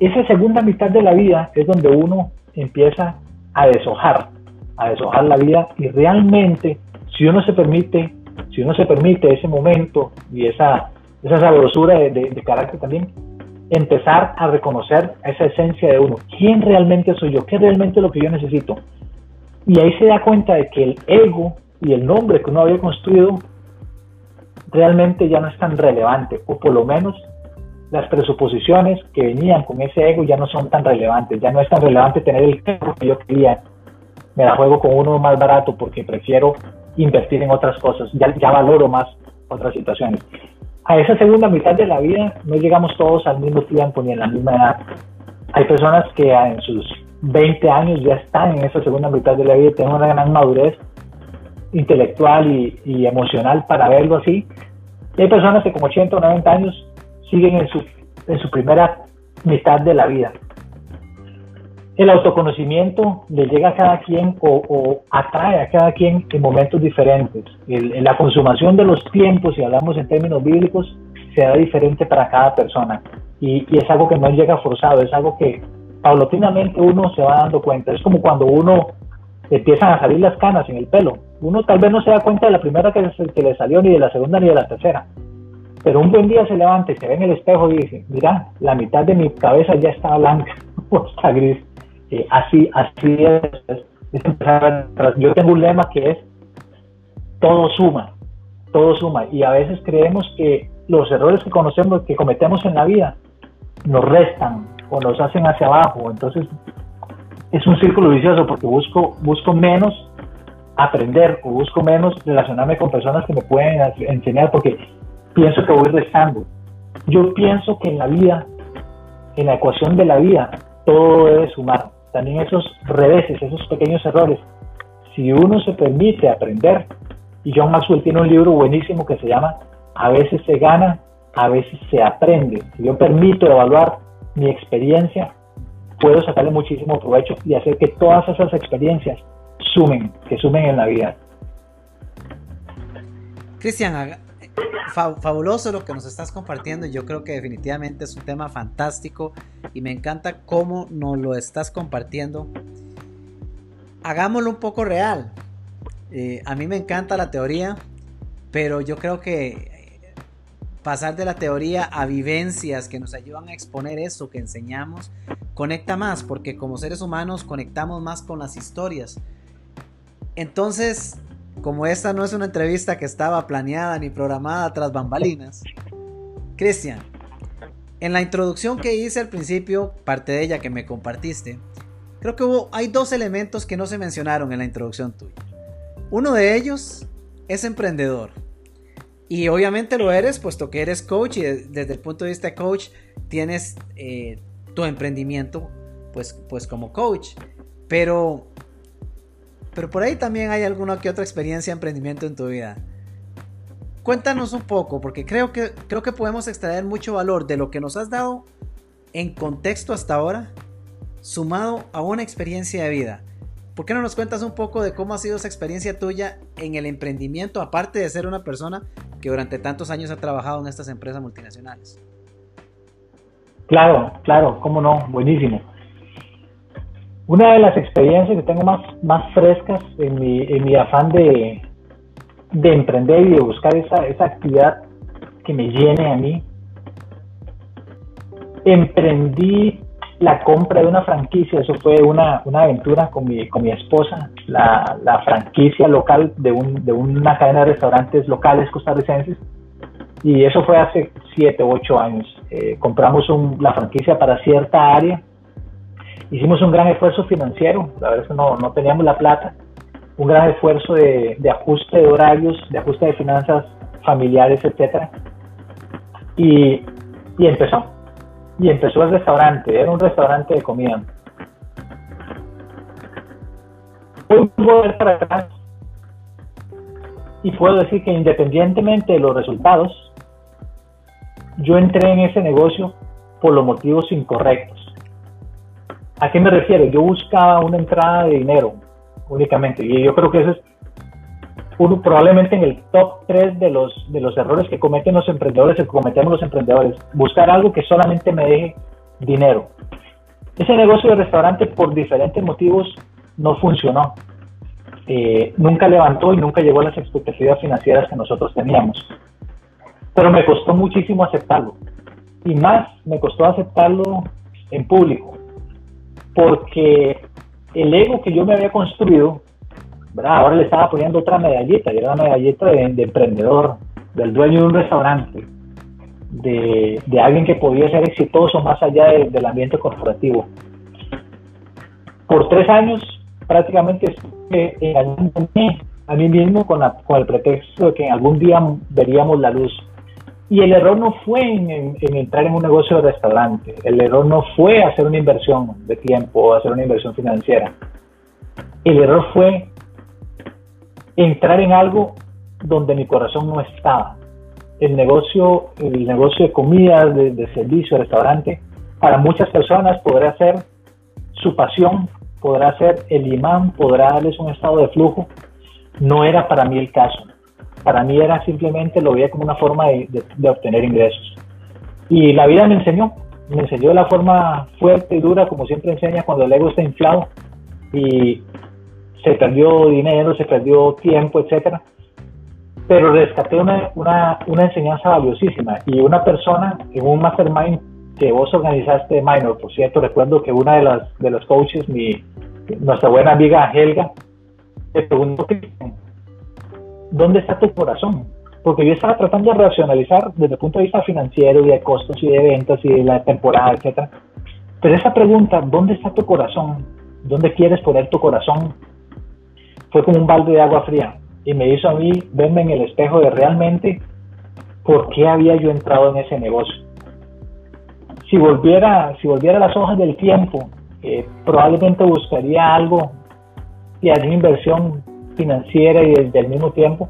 esa segunda mitad de la vida es donde uno empieza a deshojar, a deshojar la vida y realmente, si uno se permite, si uno se permite ese momento y esa, esa sabrosura de, de carácter también, empezar a reconocer esa esencia de uno. ¿Quién realmente soy yo? ¿Qué realmente es lo que yo necesito? Y ahí se da cuenta de que el ego y el nombre que uno había construido realmente ya no es tan relevante, o por lo menos las presuposiciones que venían con ese ego ya no son tan relevantes, ya no es tan relevante tener el carro que yo quería, me la juego con uno más barato porque prefiero invertir en otras cosas, ya, ya valoro más otras situaciones. A esa segunda mitad de la vida no llegamos todos al mismo tiempo ni en la misma edad. Hay personas que en sus 20 años ya están en esa segunda mitad de la vida y tienen una gran madurez intelectual y, emocional para verlo así. hay personas que con 80 o 90 años siguen en su, en su primera mitad de la vida. El autoconocimiento le llega a cada quien o, atrae a cada quien en momentos diferentes. en la consumación de los tiempos, si hablamos en términos bíblicos, será diferente para cada persona. Y, y es algo que no llega forzado, es algo que paulatinamente uno se va dando cuenta. Es como cuando uno empiezan a salir las canas en el pelo. Uno tal vez no se da cuenta de la primera que, le salió, ni de la segunda, ni de la tercera. Pero un buen día se levanta y se ve en el espejo y dice, mira, la mitad de mi cabeza ya está blanca o está gris. Así, así es, Yo tengo un lema que es, todo suma, todo suma. Y a veces creemos que los errores que conocemos, que cometemos en la vida, nos restan o nos hacen hacia abajo. Entonces es un círculo vicioso porque busco, busco menos aprender o busco menos relacionarme con personas que me pueden enseñar porque pienso que voy restando. Yo pienso que en la vida, en la ecuación de la vida, todo debe sumar. También esos reveses, esos pequeños errores. Si uno se permite aprender, y John Maxwell tiene un libro buenísimo que se llama A veces se gana, a veces se aprende. Si yo permito evaluar mi experiencia, puedo sacarle muchísimo provecho y hacer que todas esas experiencias sumen, que sumen en la vida. Cristian, fabuloso lo que nos estás compartiendo. Yo creo que definitivamente es un tema fantástico y me encanta cómo nos lo estás compartiendo. Hagámoslo un poco real. Eh, a mí me encanta la teoría, pero yo creo que pasar de la teoría a vivencias que nos ayudan a exponer eso que enseñamos, conecta más, porque como seres humanos conectamos más con las historias. Entonces, como esta no es una entrevista que estaba planeada ni programada tras bambalinas, Cristian, en la introducción que hice al principio, parte de ella que me compartiste, creo que hubo, hay dos elementos que no se mencionaron en la introducción tuya. Uno de ellos es emprendedor. Y obviamente lo eres, puesto que eres coach y desde el punto de vista coach tienes eh, tu emprendimiento pues, pues como coach. Pero, pero por ahí también hay alguna que otra experiencia de emprendimiento en tu vida. Cuéntanos un poco, porque creo que, creo que podemos extraer mucho valor de lo que nos has dado en contexto hasta ahora, sumado a una experiencia de vida. ¿Por qué no nos cuentas un poco de cómo ha sido esa experiencia tuya en el emprendimiento, aparte de ser una persona que durante tantos años ha trabajado en estas empresas multinacionales? Claro, claro, cómo no, buenísimo. Una de las experiencias que tengo más, más frescas en mi, en mi afán de, de emprender y de buscar esa, esa actividad que me llene a mí, emprendí la compra de una franquicia, eso fue una, una aventura con mi, con mi esposa, la, la franquicia local de, un, de una cadena de restaurantes locales costarricenses. Y eso fue hace 7 u 8 años. Eh, compramos un, la franquicia para cierta área. Hicimos un gran esfuerzo financiero, la verdad es que no, no teníamos la plata. Un gran esfuerzo de, de ajuste de horarios, de ajuste de finanzas familiares, etcétera. Y, y empezó y empezó el restaurante, era un restaurante de comida. Puedo volver para atrás y puedo decir que independientemente de los resultados, yo entré en ese negocio por los motivos incorrectos. ¿A qué me refiero? Yo buscaba una entrada de dinero únicamente y yo creo que eso es uno, probablemente en el top 3 de los, de los errores que cometen los emprendedores, que cometemos los emprendedores, buscar algo que solamente me deje dinero. Ese negocio de restaurante por diferentes motivos no funcionó. Eh, nunca levantó y nunca llegó a las expectativas financieras que nosotros teníamos. Pero me costó muchísimo aceptarlo. Y más me costó aceptarlo en público. Porque el ego que yo me había construido Ahora le estaba poniendo otra medallita, y era la medallita de, emprendedor, del dueño de un restaurante, de, alguien que podía ser exitoso más allá del ambiente corporativo. Por tres años prácticamente engañé a mí mismo con, el pretexto de que algún día veríamos la luz. Y el error no fue en, en, entrar en un negocio de restaurante, el error no fue hacer una inversión de tiempo o hacer una inversión financiera. El error fue entrar en algo donde mi corazón no estaba. El negocio, el negocio de comida, de, servicio, de restaurante, para muchas personas podrá ser su pasión, podrá ser el imán, podrá darles un estado de flujo. No era para mí el caso. Para mí era simplemente, lo veía como una forma de, de obtener ingresos. Y la vida me enseñó, me enseñó de la forma fuerte y dura, como siempre enseña cuando el ego está inflado. Y se perdió dinero, se perdió tiempo, etcétera. Pero rescaté una, una, una enseñanza valiosísima y una persona en un mastermind que vos organizaste de Minor, por cierto, recuerdo que una de las de los coaches, mi, nuestra buena amiga Helga, te preguntó ¿dónde está tu corazón? Porque yo estaba tratando de racionalizar desde el punto de vista financiero y de costos y de ventas y de la temporada, etcétera. Pero esa pregunta, ¿dónde está tu corazón? ¿Dónde quieres poner tu corazón? fue como un balde de agua fría y me hizo a mí verme en el espejo de realmente por qué había yo entrado en ese negocio. Si volviera, si volviera las hojas del tiempo, eh, probablemente buscaría algo y alguna inversión financiera y desde el mismo tiempo,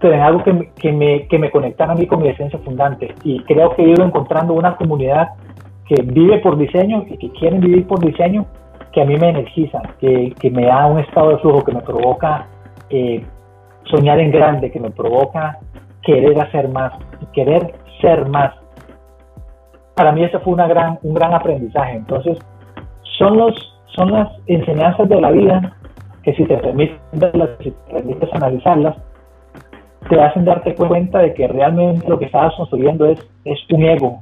pero en algo que, que, me, que me conectara a mí con mi esencia fundante. Y creo que he ido encontrando una comunidad que vive por diseño y que quieren vivir por diseño que a mí me energiza, que, que me da un estado de flujo, que me provoca eh, soñar en grande, que me provoca querer hacer más, querer ser más. Para mí eso fue una gran, un gran aprendizaje. Entonces, son, los, son las enseñanzas de la vida que si te permites analizarlas, te hacen darte cuenta de que realmente lo que estabas construyendo es, es un ego,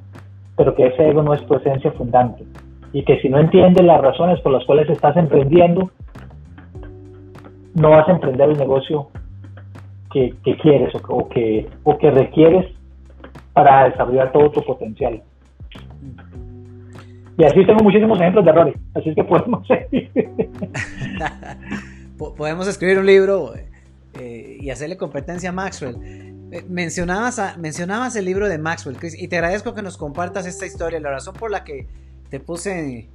pero que ese ego no es tu esencia fundante y que si no entiendes las razones por las cuales estás emprendiendo, no vas a emprender el negocio que, quieres o, que, requieres para desarrollar todo tu potencial. Y así tengo muchísimos ejemplos de errores, así es que podemos podemos escribir un libro eh, y hacerle competencia a Maxwell. Eh, mencionabas, mencionabas el libro de Maxwell, Chris, y te agradezco que nos compartas esta historia. La razón por la que te puse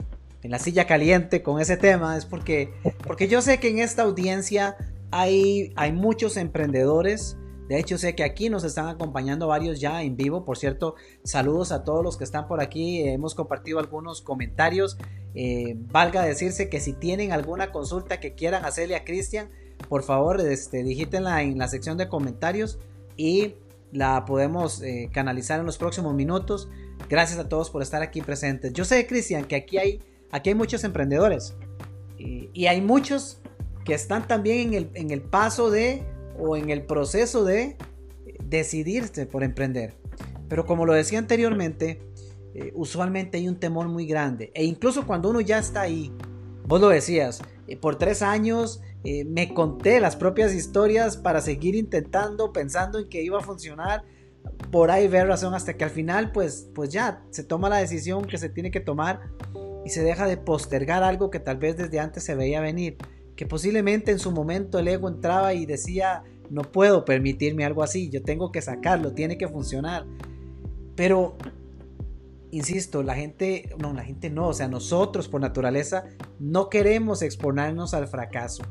en la silla caliente con ese tema es porque, porque yo sé que en esta audiencia hay, hay muchos emprendedores. De hecho, sé que aquí nos están acompañando varios ya en vivo. Por cierto, saludos a todos los que están por aquí. Hemos compartido algunos comentarios. Eh, valga decirse que si tienen alguna consulta que quieran hacerle a Cristian, por favor, este, digítenla en la sección de comentarios y la podemos eh, canalizar en los próximos minutos. Gracias a todos por estar aquí presentes. Yo sé, Cristian, que aquí hay, aquí hay muchos emprendedores y, hay muchos que están también en el, en el paso de o en el proceso de decidirse por emprender. Pero como lo decía anteriormente, eh, usualmente hay un temor muy grande. E incluso cuando uno ya está ahí, vos lo decías, eh, por tres años eh, me conté las propias historias para seguir intentando, pensando en que iba a funcionar. Por ahí ver razón hasta que al final, pues, pues ya se toma la decisión que se tiene que tomar y se deja de postergar algo que tal vez desde antes se veía venir. Que posiblemente en su momento el ego entraba y decía, no puedo permitirme algo así, yo tengo que sacarlo, tiene que funcionar. Pero, insisto, la gente, no, la gente no, o sea, nosotros por naturaleza no queremos exponernos al fracaso.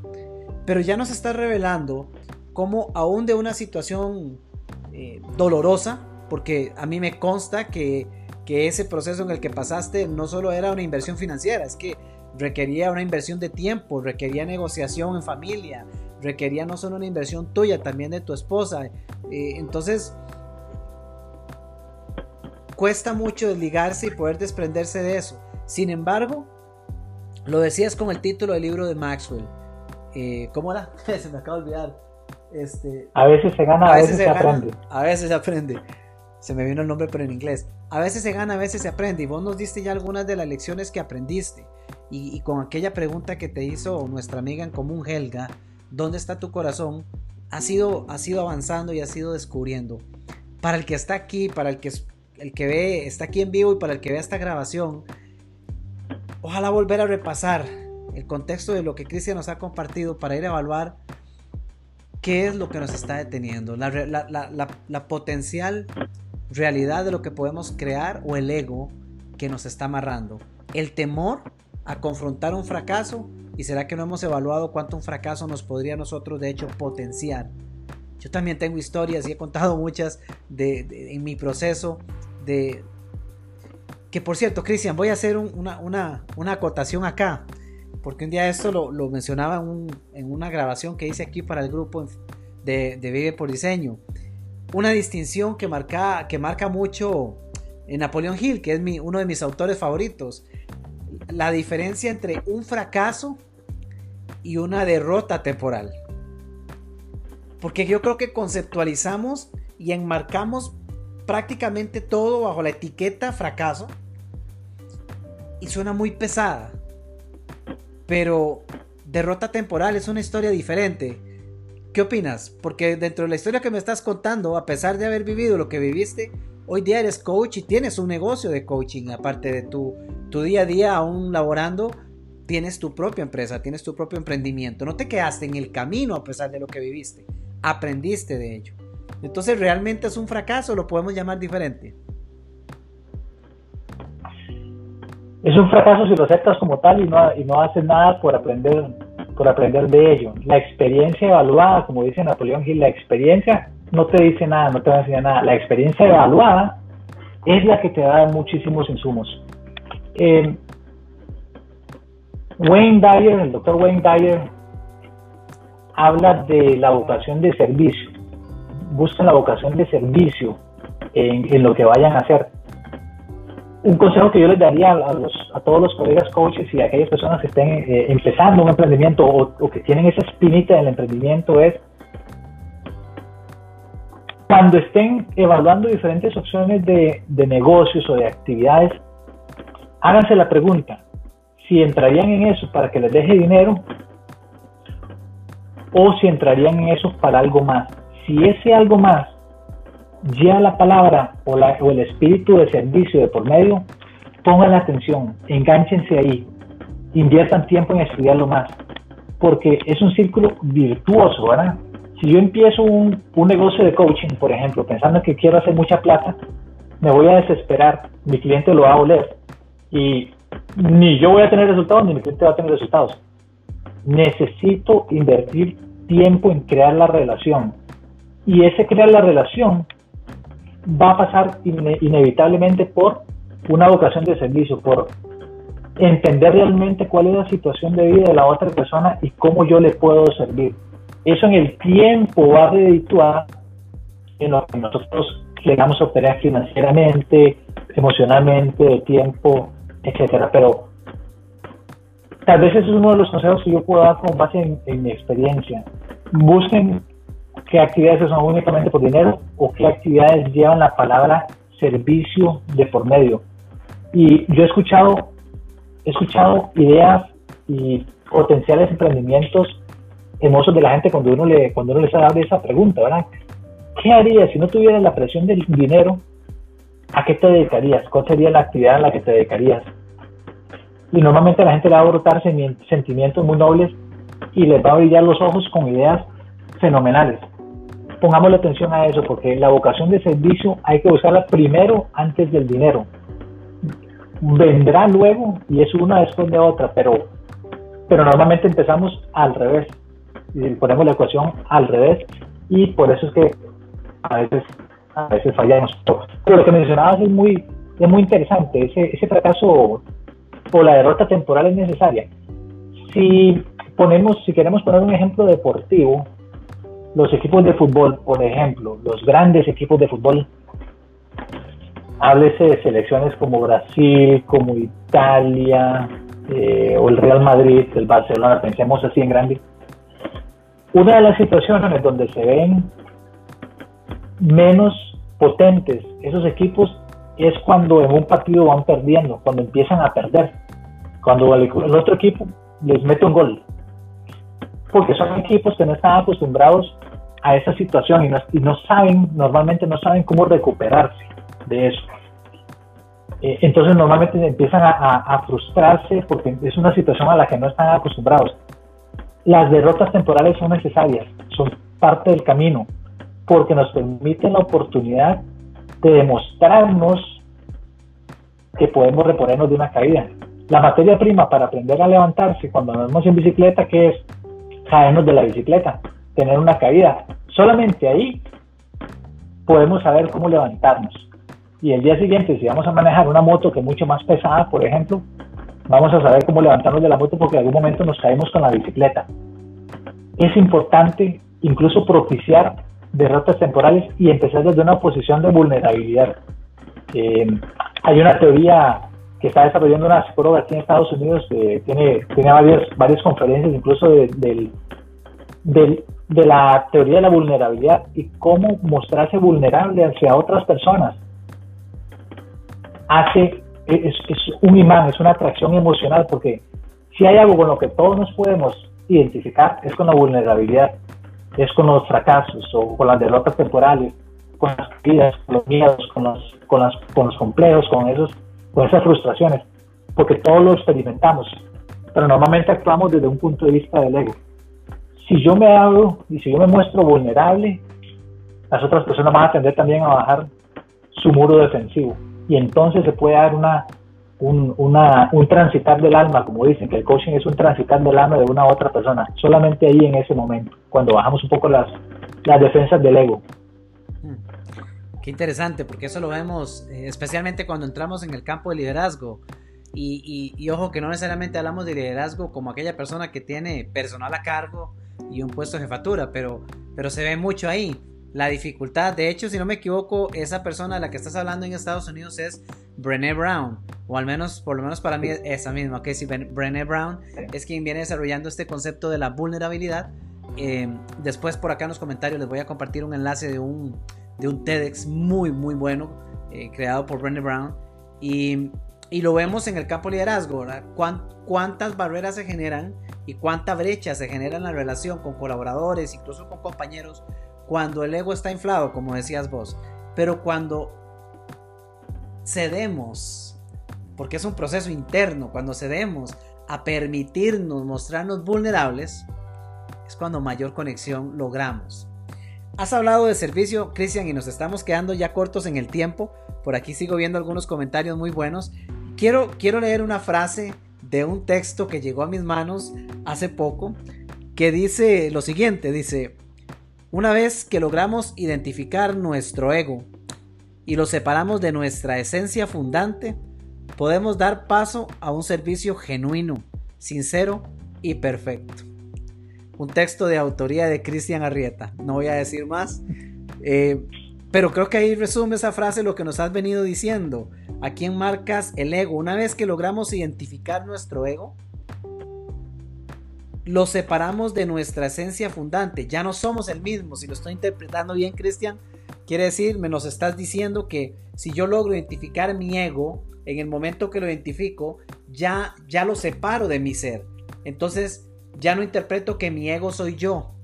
Pero ya nos está revelando cómo aún de una situación eh, dolorosa, porque a mí me consta que, que ese proceso en el que pasaste no solo era una inversión financiera, es que requería una inversión de tiempo, requería negociación en familia, requería no solo una inversión tuya, también de tu esposa. Eh, entonces, cuesta mucho desligarse y poder desprenderse de eso. Sin embargo, lo decías con el título del libro de Maxwell. Eh, ¿Cómo era? se me acaba de olvidar. Este, a veces se gana, a, veces, se, aprende. A veces se aprende. Se me vino el nombre pero en inglés. A veces se gana, a veces se aprende. Y vos nos diste ya algunas de las lecciones que aprendiste. Y, y con aquella pregunta que te hizo nuestra amiga en común, Helga, dónde está tu corazón, ha sido, ha sido avanzando y ha sido descubriendo. Para el que está aquí, para el que, el que ve, está aquí en vivo y para el que ve esta grabación, ojalá volver a repasar el contexto de lo que Cristian nos ha compartido para ir a evaluar qué es lo que nos está deteniendo, la, la potencial realidad de lo que podemos crear o el ego que nos está amarrando. El temor a confrontar un fracaso ¿Y será que no hemos evaluado cuánto un fracaso nos podría nosotros de hecho potenciar? Yo también tengo historias y he contado muchas de, en mi proceso Que por cierto, Cristian, voy a hacer una, una, una, acotación acá, porque un día esto lo, lo mencionaba en, una grabación que hice aquí para el grupo de, Vive por Diseño. Una distinción que marca, que marca mucho Napoleón Hill, que es uno de mis autores favoritos. La diferencia entre un fracaso y una derrota temporal. Porque yo creo que conceptualizamos y enmarcamos prácticamente todo bajo la etiqueta fracaso y suena muy pesada. Pero derrota temporal es una historia diferente. ¿Qué opinas? Porque dentro de la historia que me estás contando, a pesar de haber vivido lo que viviste, hoy día eres coach y tienes un negocio de coaching, aparte de tu, tu día a día aún laborando tienes tu propia empresa, tienes tu propio emprendimiento. No te quedaste en el camino a pesar de lo que viviste. Aprendiste de ello. Entonces, ¿realmente es un fracaso? ¿Lo podemos llamar diferente? Es un fracaso si lo aceptas como tal y no, y no haces nada por aprender, por aprender de ello. La experiencia evaluada, como dice Napoleón Hill, la experiencia no te dice nada, no te va a enseñar nada. La experiencia evaluada es la que te da muchísimos insumos. Eh, Wayne Dyer, el doctor Wayne Dyer, habla de la vocación de servicio. Buscan la vocación de servicio en, lo que vayan a hacer. Un consejo que yo les daría a, todos los colegas coaches y a aquellas personas que estén eh, empezando un emprendimiento o, que tienen esa espinita del emprendimiento es cuando estén evaluando diferentes opciones de negocios o de actividades, háganse la pregunta, si entrarían en eso para que les deje dinero o si entrarían en eso para algo más. Si ese algo más lleva la palabra o, o el espíritu de servicio de por medio, pongan la atención, enganchense ahí, inviertan tiempo en estudiarlo más, porque es un círculo virtuoso, ¿verdad? Si yo empiezo un, un negocio de coaching, por ejemplo, pensando que quiero hacer mucha plata, me voy a desesperar, mi cliente lo va a oler y ni yo voy a tener resultados ni mi cliente va a tener resultados. Necesito invertir tiempo en crear la relación. Y ese crear la relación va a pasar inevitablemente por una vocación de servicio, por entender realmente cuál es la situación de vida de la otra persona y cómo yo le puedo servir. Eso en el tiempo va a redituar en lo que nosotros llegamos a obtener financieramente, emocionalmente, de tiempo, etcétera. Pero tal vez ese es uno de los consejos que yo puedo dar con base en, mi experiencia. Busquen qué actividades son únicamente por dinero o qué actividades llevan la palabra servicio de por medio. Y yo he escuchado, he escuchado ideas y potenciales emprendimientos hermosos de la gente cuando uno le, cuando uno les hace esa pregunta, ¿verdad? ¿Qué harías si no tuvieras la presión del dinero? ¿A qué te dedicarías? ¿Cuál sería la actividad a la que te dedicarías? Y normalmente la gente le va a brotar sentimientos muy nobles y les va a brillar los ojos con ideas fenomenales. Pongámosle atención a eso porque la vocación de servicio hay que buscarla primero antes del dinero. Vendrá luego y es una después de otra, pero, pero normalmente empezamos al revés. Y ponemos la ecuación al revés y por eso es que a veces, a veces fallamos. Pero lo que mencionabas es muy, es muy interesante. Ese, ese fracaso o la derrota temporal es necesaria. Si ponemos, si queremos poner un ejemplo deportivo, los equipos de fútbol, por ejemplo, los grandes equipos de fútbol, háblese de selecciones como Brasil, como Italia, eh, o el Real Madrid, el Barcelona, pensemos así en grande. Una de las situaciones donde se ven menos potentes esos equipos es cuando en un partido van perdiendo, cuando empiezan a perder, cuando el, otro equipo les mete un gol. Porque son equipos que no están acostumbrados a esa situación y no, saben, normalmente no saben cómo recuperarse de eso. Eh, entonces normalmente empiezan a, a, frustrarse porque es una situación a la que no están acostumbrados. Las derrotas temporales son necesarias, son parte del camino, porque nos permiten la oportunidad de demostrarnos que podemos reponernos de una caída. La materia prima para aprender a levantarse cuando andamos en bicicleta, que es caernos de la bicicleta, tener una caída. Solamente ahí podemos saber cómo levantarnos. Y el día siguiente, si vamos a manejar una moto que es mucho más pesada, por ejemplo, vamos a saber cómo levantarnos de la moto porque en algún momento nos caemos con la bicicleta. Es importante incluso propiciar derrotas temporales y empezar desde una posición de vulnerabilidad. Eh, hay una teoría que está desarrollando una psicóloga aquí en Estados Unidos, tiene, tiene varias, varias conferencias incluso de, de la teoría de la vulnerabilidad y cómo mostrarse vulnerable hacia otras personas. Hace, es, es un imán, es una atracción emocional, porque si hay algo con lo que todos nos podemos identificar, es con la vulnerabilidad es con los fracasos o con las derrotas temporales, con las vidas, con los miedos, con los, con, las, con los complejos, con, esos, con esas frustraciones, porque todos lo experimentamos, pero normalmente actuamos desde un punto de vista del ego. Si yo me hago y si yo me muestro vulnerable, las otras personas van a tender también a bajar su muro defensivo y entonces se puede dar una un, un transitar del alma, como dicen, que el coaching es un transitar del alma de una a otra persona, solamente ahí en ese momento, cuando bajamos un poco las, las defensas del ego. Qué interesante, porque eso lo vemos eh, especialmente cuando entramos en el campo de liderazgo. Y, y, ojo que no necesariamente hablamos de liderazgo como aquella persona que tiene personal a cargo y un puesto de jefatura, pero, pero se ve mucho ahí la dificultad. De hecho, si no me equivoco, esa persona de la que estás hablando en Estados Unidos es Brené Brown, o al menos, por lo menos para mí, esa misma, que si Brené Brown es quien viene desarrollando este concepto de la vulnerabilidad. Eh, después por acá en los comentarios les voy a compartir un enlace de un, de un TEDx muy, muy bueno, eh, creado por Brené Brown. Y, y, lo vemos en el campo liderazgo, ¿Cuántas barreras se generan y cuánta brecha se genera en la relación con colaboradores, incluso con compañeros, cuando el ego está inflado, como decías vos, pero cuando cedemos, porque es un proceso interno, cuando cedemos a permitirnos mostrarnos vulnerables, es cuando mayor conexión logramos. Has hablado de servicio, Cristian, y nos estamos quedando ya cortos en el tiempo. Por aquí sigo viendo algunos comentarios muy buenos. Quiero, quiero leer una frase de un texto que llegó a mis manos hace poco, que dice lo siguiente, dice, una vez que logramos identificar nuestro ego y lo separamos de nuestra esencia fundante, podemos dar paso a un servicio genuino, sincero y perfecto. Un texto de autoría de Cristian Arrieta. No voy a decir más. Eh, pero creo que ahí resume esa frase lo que nos has venido diciendo. ¿A quién marcas el ego? Una vez que logramos identificar nuestro ego, lo separamos de nuestra esencia fundante. Ya no somos el mismo. Si lo estoy interpretando bien, Cristian, quiere decir, me nos estás diciendo que si yo logro identificar mi ego en el momento que lo identifico, ya, ya lo separo de mi ser. Entonces, ya no interpreto que mi ego soy yo.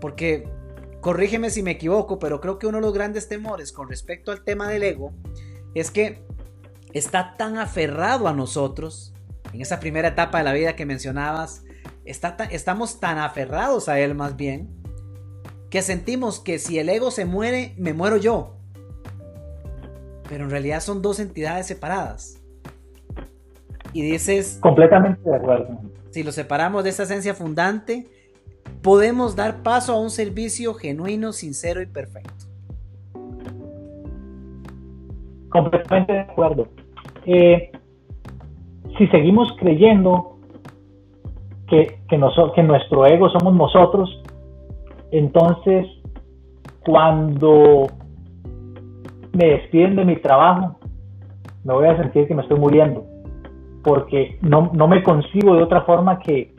Porque, corrígeme si me equivoco, pero creo que uno de los grandes temores con respecto al tema del ego es que está tan aferrado a nosotros, en esa primera etapa de la vida que mencionabas, está estamos tan aferrados a él más bien, que sentimos que si el ego se muere, me muero yo. Pero en realidad son dos entidades separadas. Y dices... Completamente de acuerdo. Si lo separamos de esa esencia fundante, podemos dar paso a un servicio genuino, sincero y perfecto. Completamente de acuerdo. Eh, si seguimos creyendo que, que, que nuestro ego somos nosotros, entonces cuando me despiden de mi trabajo, me voy a sentir que me estoy muriendo, porque no, no me concibo de otra forma que,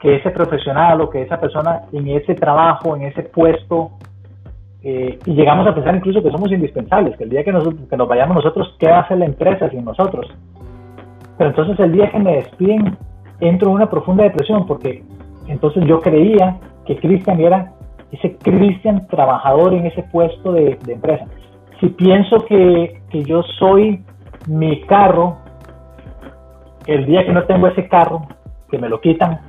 que, ese profesional o que esa persona en ese trabajo, en ese puesto, eh, y llegamos a pensar incluso que somos indispensables, que el día que, que nos vayamos nosotros, ¿qué va a hacer la empresa sin nosotros? Pero entonces el día que me despiden, entro en una profunda depresión, porque entonces yo creía que Cristian era ese Cristian trabajador en ese puesto de, de empresa si pienso que, que yo soy mi carro, el día que no tengo ese carro, que me lo quitan,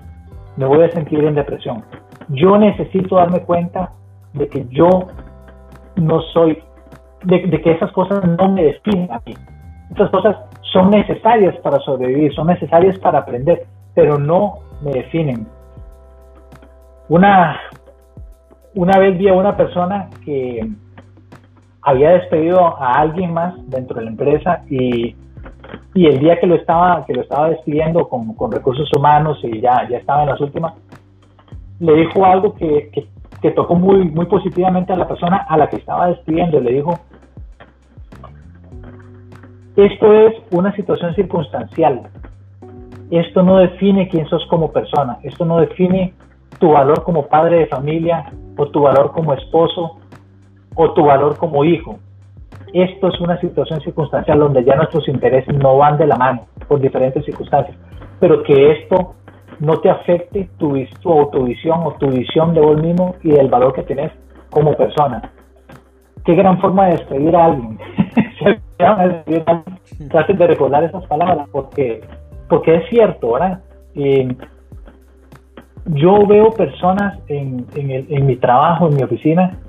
me voy a sentir en depresión. Yo necesito darme cuenta de que yo no soy, de, que esas cosas no me definen a mí. Esas cosas son necesarias para sobrevivir, son necesarias para aprender, pero no me definen. Una, una vez vi a una persona que había despedido a alguien más dentro de la empresa y, y el día que lo estaba, que lo estaba despidiendo con, con, recursos humanos y ya, ya estaba en las últimas, le dijo algo que, que, tocó muy, muy positivamente a la persona a la que estaba despidiendo. Le dijo, esto es una situación circunstancial. Esto no define quién sos como persona. Esto no define tu valor como padre de familia o tu valor como esposo o tu valor como hijo. Esto es una situación circunstancial donde ya nuestros intereses no van de la mano por diferentes circunstancias, pero que esto no te afecte tu, tu autovisión o tu visión de vos mismo y del valor que tienes como persona. Qué gran forma de despedir a alguien. Traten de recordar esas palabras porque, porque es cierto, ¿verdad? yo veo personas en, en, el, en mi trabajo, en mi oficina,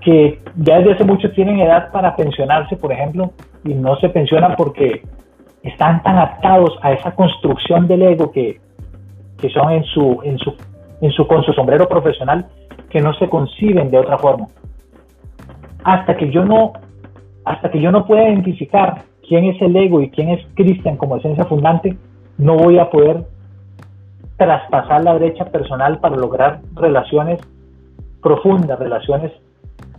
que ya desde hace mucho tienen edad para pensionarse, por ejemplo, y no se pensionan porque están tan atados a esa construcción del ego que, que son en su, en su, en su, con su sombrero profesional, que no se conciben de otra forma. Hasta que yo no, hasta que yo no pueda identificar quién es el ego y quién es Cristian como esencia fundante, no voy a poder traspasar la brecha personal para lograr relaciones profundas, relaciones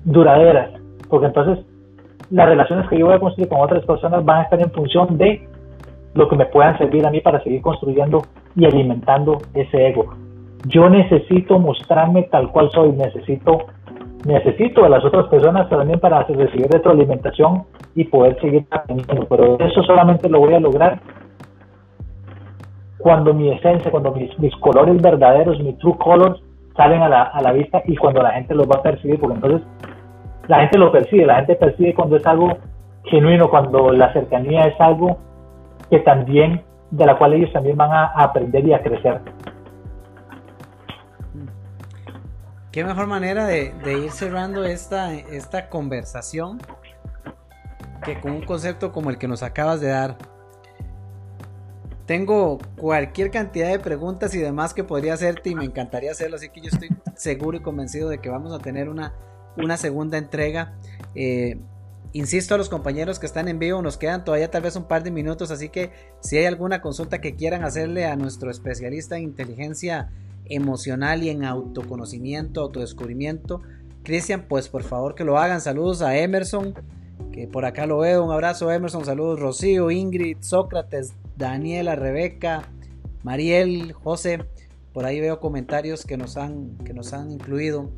duraderas, porque entonces las relaciones que yo voy a construir con otras personas van a estar en función de lo que me puedan servir a mí para seguir construyendo y alimentando ese ego. Yo necesito mostrarme tal cual soy, necesito necesito a las otras personas también para recibir retroalimentación y poder seguir aprendiendo, pero eso solamente lo voy a lograr cuando mi esencia, cuando mis, mis colores verdaderos, mis true colors, salen a la, a la vista y cuando la gente los va a percibir, porque entonces la gente lo percibe, la gente percibe cuando es algo genuino, cuando la cercanía es algo que también, de la cual ellos también van a, aprender y a crecer. Qué mejor manera de, ir cerrando esta, esta conversación que con un concepto como el que nos acabas de dar. Tengo cualquier cantidad de preguntas y demás que podría hacerte y me encantaría hacerlo, así que yo estoy seguro y convencido de que vamos a tener una, una segunda entrega. Eh, insisto a los compañeros que están en vivo, nos quedan todavía tal vez un par de minutos, así que si hay alguna consulta que quieran hacerle a nuestro especialista en inteligencia emocional y en autoconocimiento, autodescubrimiento, Cristian, pues por favor que lo hagan. Saludos a Emerson, que por acá lo veo. Un abrazo Emerson, saludos Rocío, Ingrid, Sócrates, Daniela, Rebeca, Mariel, José. Por ahí veo comentarios que nos han, que nos han incluido.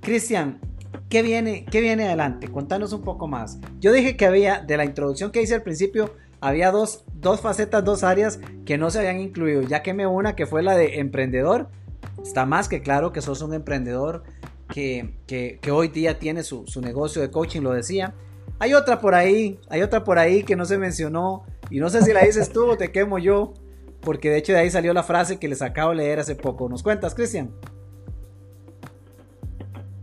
Cristian, ¿qué viene, ¿qué viene adelante? Contanos un poco más. Yo dije que había, de la introducción que hice al principio, había dos, dos facetas, dos áreas que no se habían incluido. Ya quemé una que fue la de emprendedor. Está más que claro que sos un emprendedor que, que, hoy día tiene su, su, negocio de coaching, lo decía. Hay otra por ahí, hay otra por ahí que no se mencionó y no sé si la dices tú o te quemo yo, porque de hecho de ahí salió la frase que les acabo de leer hace poco. ¿Nos cuentas, Cristian?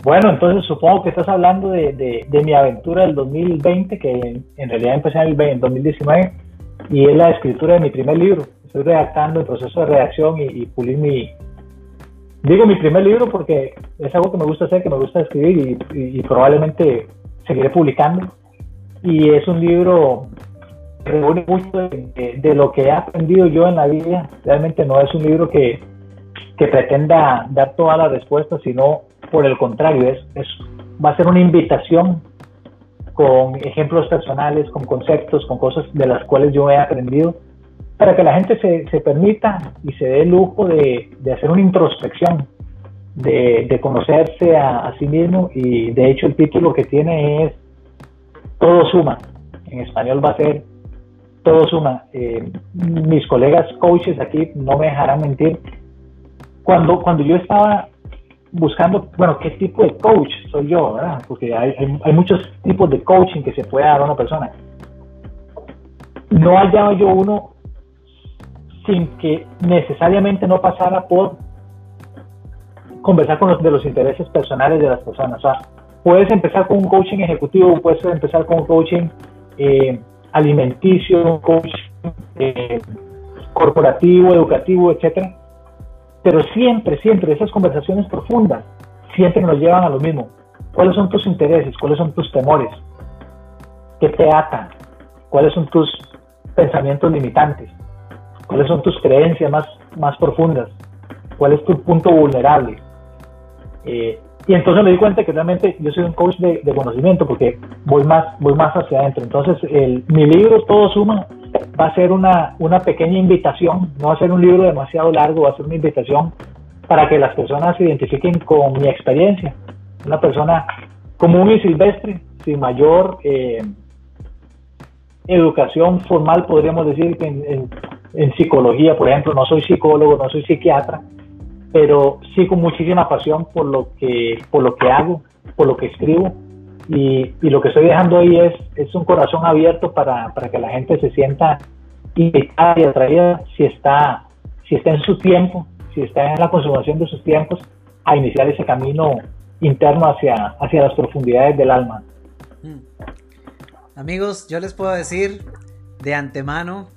Bueno, entonces supongo que estás hablando de, de, mi aventura del 2020, que en, realidad empecé en el 2019, y es la escritura de mi primer libro. Estoy redactando el proceso de redacción y, pulir mi... Digo mi primer libro porque es algo que me gusta hacer, que me gusta escribir y, probablemente seguiré publicando. Y es un libro que reúne mucho de, de, lo que he aprendido yo en la vida. Realmente no es un libro que, que pretenda dar todas las respuestas, sino por el contrario, es, es, va a ser una invitación con ejemplos personales, con conceptos, con cosas de las cuales yo he aprendido, para que la gente se, se permita y se dé el lujo de, de hacer una introspección, de, de conocerse a, sí mismo y de hecho el título que tiene es Todo suma. En español va a ser Todo suma. Eh, mis colegas coaches aquí no me dejarán mentir. Cuando, cuando yo estaba buscando, bueno, qué tipo de coach soy yo. Porque hay, hay, muchos tipos de coaching que se puede dar a una persona. No hallaba yo uno sin que necesariamente no pasara por conversar con los de los intereses personales de las personas. O sea, puedes empezar con un coaching ejecutivo, puedes empezar con un coaching eh, alimenticio, un coaching eh, corporativo, educativo, etcétera pero siempre, siempre esas conversaciones profundas, siempre nos llevan a lo mismo. ¿Cuáles son tus intereses? ¿Cuáles son tus temores? ¿Qué te atan? ¿Cuáles son tus pensamientos limitantes? ¿Cuáles son tus creencias más, más profundas? ¿Cuál es tu punto vulnerable? Eh, y entonces me di cuenta que realmente yo soy un coach de, conocimiento porque voy más, voy más hacia adentro. Entonces el, mi libro Todo Suma va a ser una, una pequeña invitación, no va a ser un libro demasiado largo, va a ser una invitación para que las personas se identifiquen con mi experiencia. Una persona común y silvestre, sin mayor eh, educación formal, podríamos decir que en, en, psicología, por ejemplo, no soy psicólogo, no soy psiquiatra, pero sí con muchísima pasión por lo que, por lo que hago, por lo que escribo y, lo que estoy dejando ahí es, es un corazón abierto para, para que la gente se sienta invitada y atraída si está, si está en su tiempo, si está en la consumación de sus tiempos, a iniciar ese camino interno hacia, hacia las profundidades del alma. Hmm. Amigos, yo les puedo decir de antemano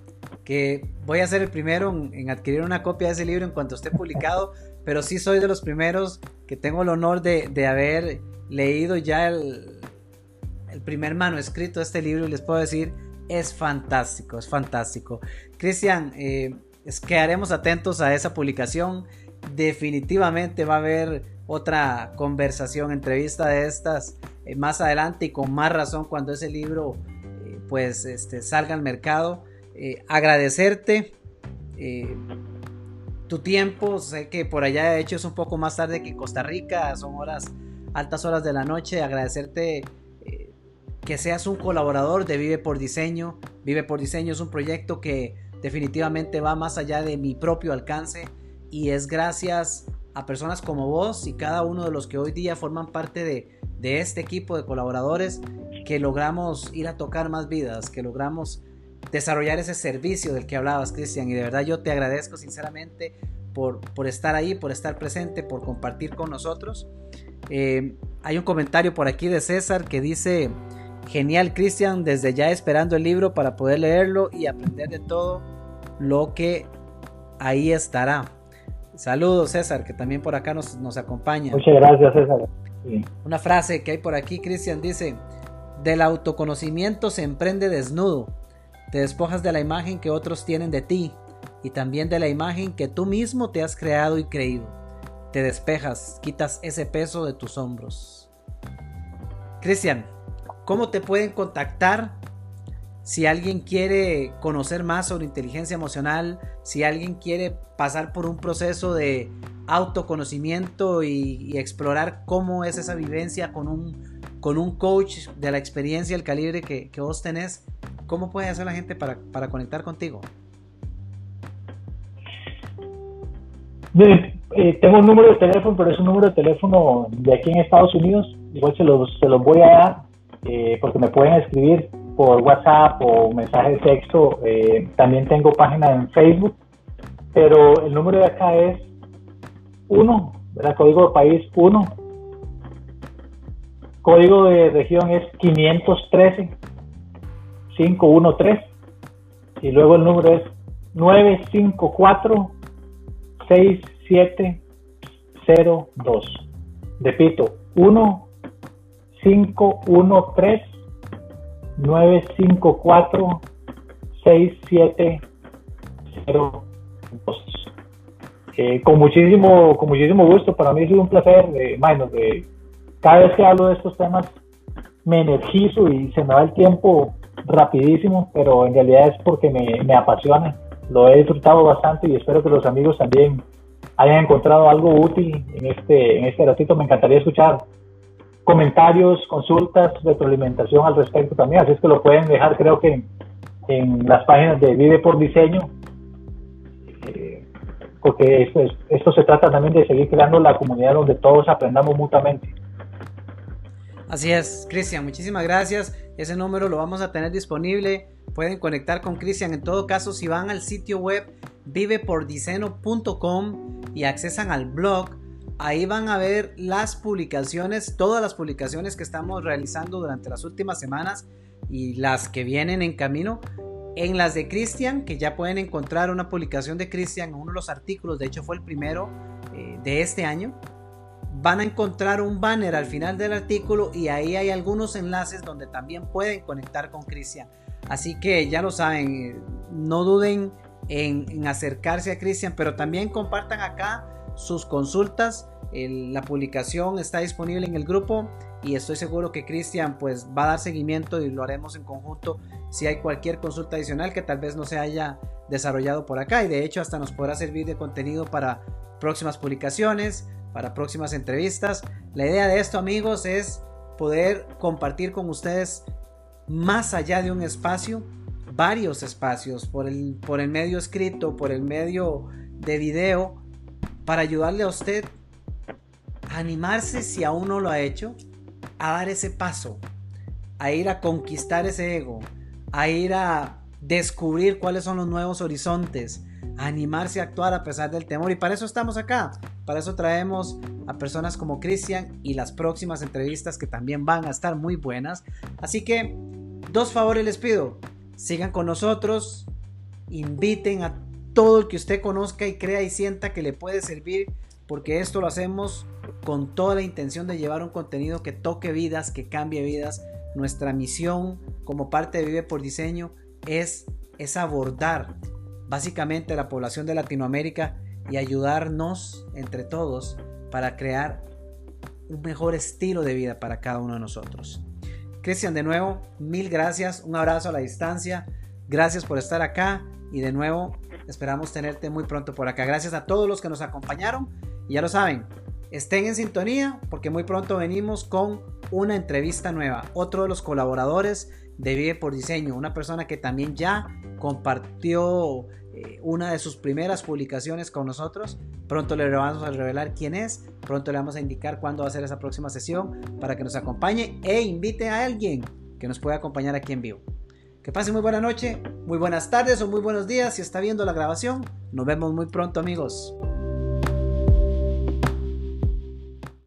que voy a ser el primero en, adquirir una copia de ese libro en cuanto esté publicado, pero sí soy de los primeros que tengo el honor de, de haber leído ya el, el primer manuscrito de este libro y les puedo decir, es fantástico, es fantástico. Cristian, eh, quedaremos atentos a esa publicación. Definitivamente va a haber otra conversación, entrevista de estas eh, más adelante y con más razón cuando ese libro eh, pues este, salga al mercado. Agradecerte tu tiempo, sé que por allá de hecho es un poco más tarde que Costa Rica, son horas, altas horas de la noche, agradecerte que seas un colaborador de Vive por Diseño. Vive por Diseño es un proyecto que definitivamente va más allá de mi propio alcance y es gracias a personas como vos y cada uno de los que hoy día forman parte de, de este equipo de colaboradores que logramos ir a tocar más vidas, que logramos desarrollar ese servicio del que hablabas, Cristian. Y de verdad yo te agradezco sinceramente por, por estar ahí, por estar presente, por compartir con nosotros. Eh, hay un comentario por aquí de César que dice, Genial, Cristian, desde ya esperando el libro para poder leerlo y aprender de todo lo que ahí estará. Saludos, César, que también por acá nos, nos acompaña. Muchas gracias, César. Una frase que hay por aquí, Cristian, dice, del autoconocimiento se emprende desnudo, te despojas de la imagen que otros tienen de ti y también de la imagen que tú mismo te has creado y creído. Te despejas, quitas ese peso de tus hombros. Cristian, ¿Cómo te pueden contactar? Si alguien quiere conocer más sobre inteligencia emocional, si alguien quiere pasar por un proceso de autoconocimiento y, explorar cómo es esa vivencia con un, con un coach de la experiencia, el calibre que, vos tenés, ¿cómo puede hacer la gente para, para conectar contigo? Eh, tengo un número de teléfono, pero es un número de teléfono de aquí en Estados Unidos. Igual se los, voy a dar eh, porque me pueden escribir por WhatsApp o mensaje de texto. Eh, también tengo página en Facebook, pero el número de acá es 1, el código de país 1. Código de región es 513 513 y luego el número es 954 6702. Repito, 1 513 954 6702. Eh, con muchísimo con muchísimo gusto, para mí ha sido un placer, eh, cada vez que hablo de estos temas me energizo y se me va el tiempo rapidísimo, pero en realidad es porque me, apasiona lo he disfrutado bastante y espero que los amigos también hayan encontrado algo útil en este, en este ratito. Me encantaría escuchar comentarios, consultas, retroalimentación al respecto también, así es que lo pueden dejar creo que en, las páginas de Vive por Diseño, eh, porque esto, esto se trata también de seguir creando la comunidad donde todos aprendamos mutuamente. Así es, Cristian, muchísimas gracias. Ese número lo vamos a tener disponible pueden conectar con Cristian. En todo caso, si van al sitio web vivepordiceno.com y accesan al blog, ahí van a ver las publicaciones, todas las publicaciones que estamos realizando durante las últimas semanas y las que vienen en camino. En las de Cristian, que ya pueden encontrar una publicación de Cristian uno de los artículos, de hecho fue el primero eh, de este año, van a encontrar un banner al final del artículo y ahí hay algunos enlaces donde también pueden conectar con Cristian. Así que ya lo saben, no duden en, acercarse a Cristian, pero también compartan acá sus consultas. la publicación está disponible en el grupo y estoy seguro que Cristian pues va a dar seguimiento y lo haremos en conjunto si hay cualquier consulta adicional que tal vez no se haya desarrollado por acá y de hecho hasta nos podrá servir de contenido para próximas publicaciones, para próximas entrevistas. La idea de esto amigos es poder compartir con ustedes más allá de un espacio, varios espacios, por el, por el medio escrito, por el medio de video, para ayudarle a usted a animarse si aún no lo ha hecho, a dar ese paso, a ir a conquistar ese ego, a ir a descubrir cuáles son los nuevos horizontes, animarse a actuar a pesar del temor. Y para eso estamos acá. Para eso traemos a personas como Cristian y las próximas entrevistas que también van a estar muy buenas. Así que dos favores les pido. Sigan con nosotros. Inviten a todo el que usted conozca y crea y sienta que le puede servir. Porque esto lo hacemos con toda la intención de llevar un contenido que toque vidas, que cambie vidas. Nuestra misión como parte de Vive por Diseño es, es abordar básicamente la población de Latinoamérica y ayudarnos entre todos para crear un mejor estilo de vida para cada uno de nosotros. Cristian, de nuevo, mil gracias, un abrazo a la distancia, gracias por estar acá y de nuevo esperamos tenerte muy pronto por acá. Gracias a todos los que nos acompañaron ya lo saben, estén en sintonía porque muy pronto venimos con una entrevista nueva, otro de los colaboradores de Vive por Diseño, una persona que también ya compartió eh, una de sus primeras publicaciones con nosotros. Pronto le vamos a revelar quién es, pronto le vamos a indicar cuándo va a ser esa próxima sesión para que nos acompañe e invite a alguien que nos pueda acompañar aquí en vivo. Que pase muy buena noche, muy buenas tardes o muy buenos días si está viendo la grabación. Nos vemos muy pronto amigos.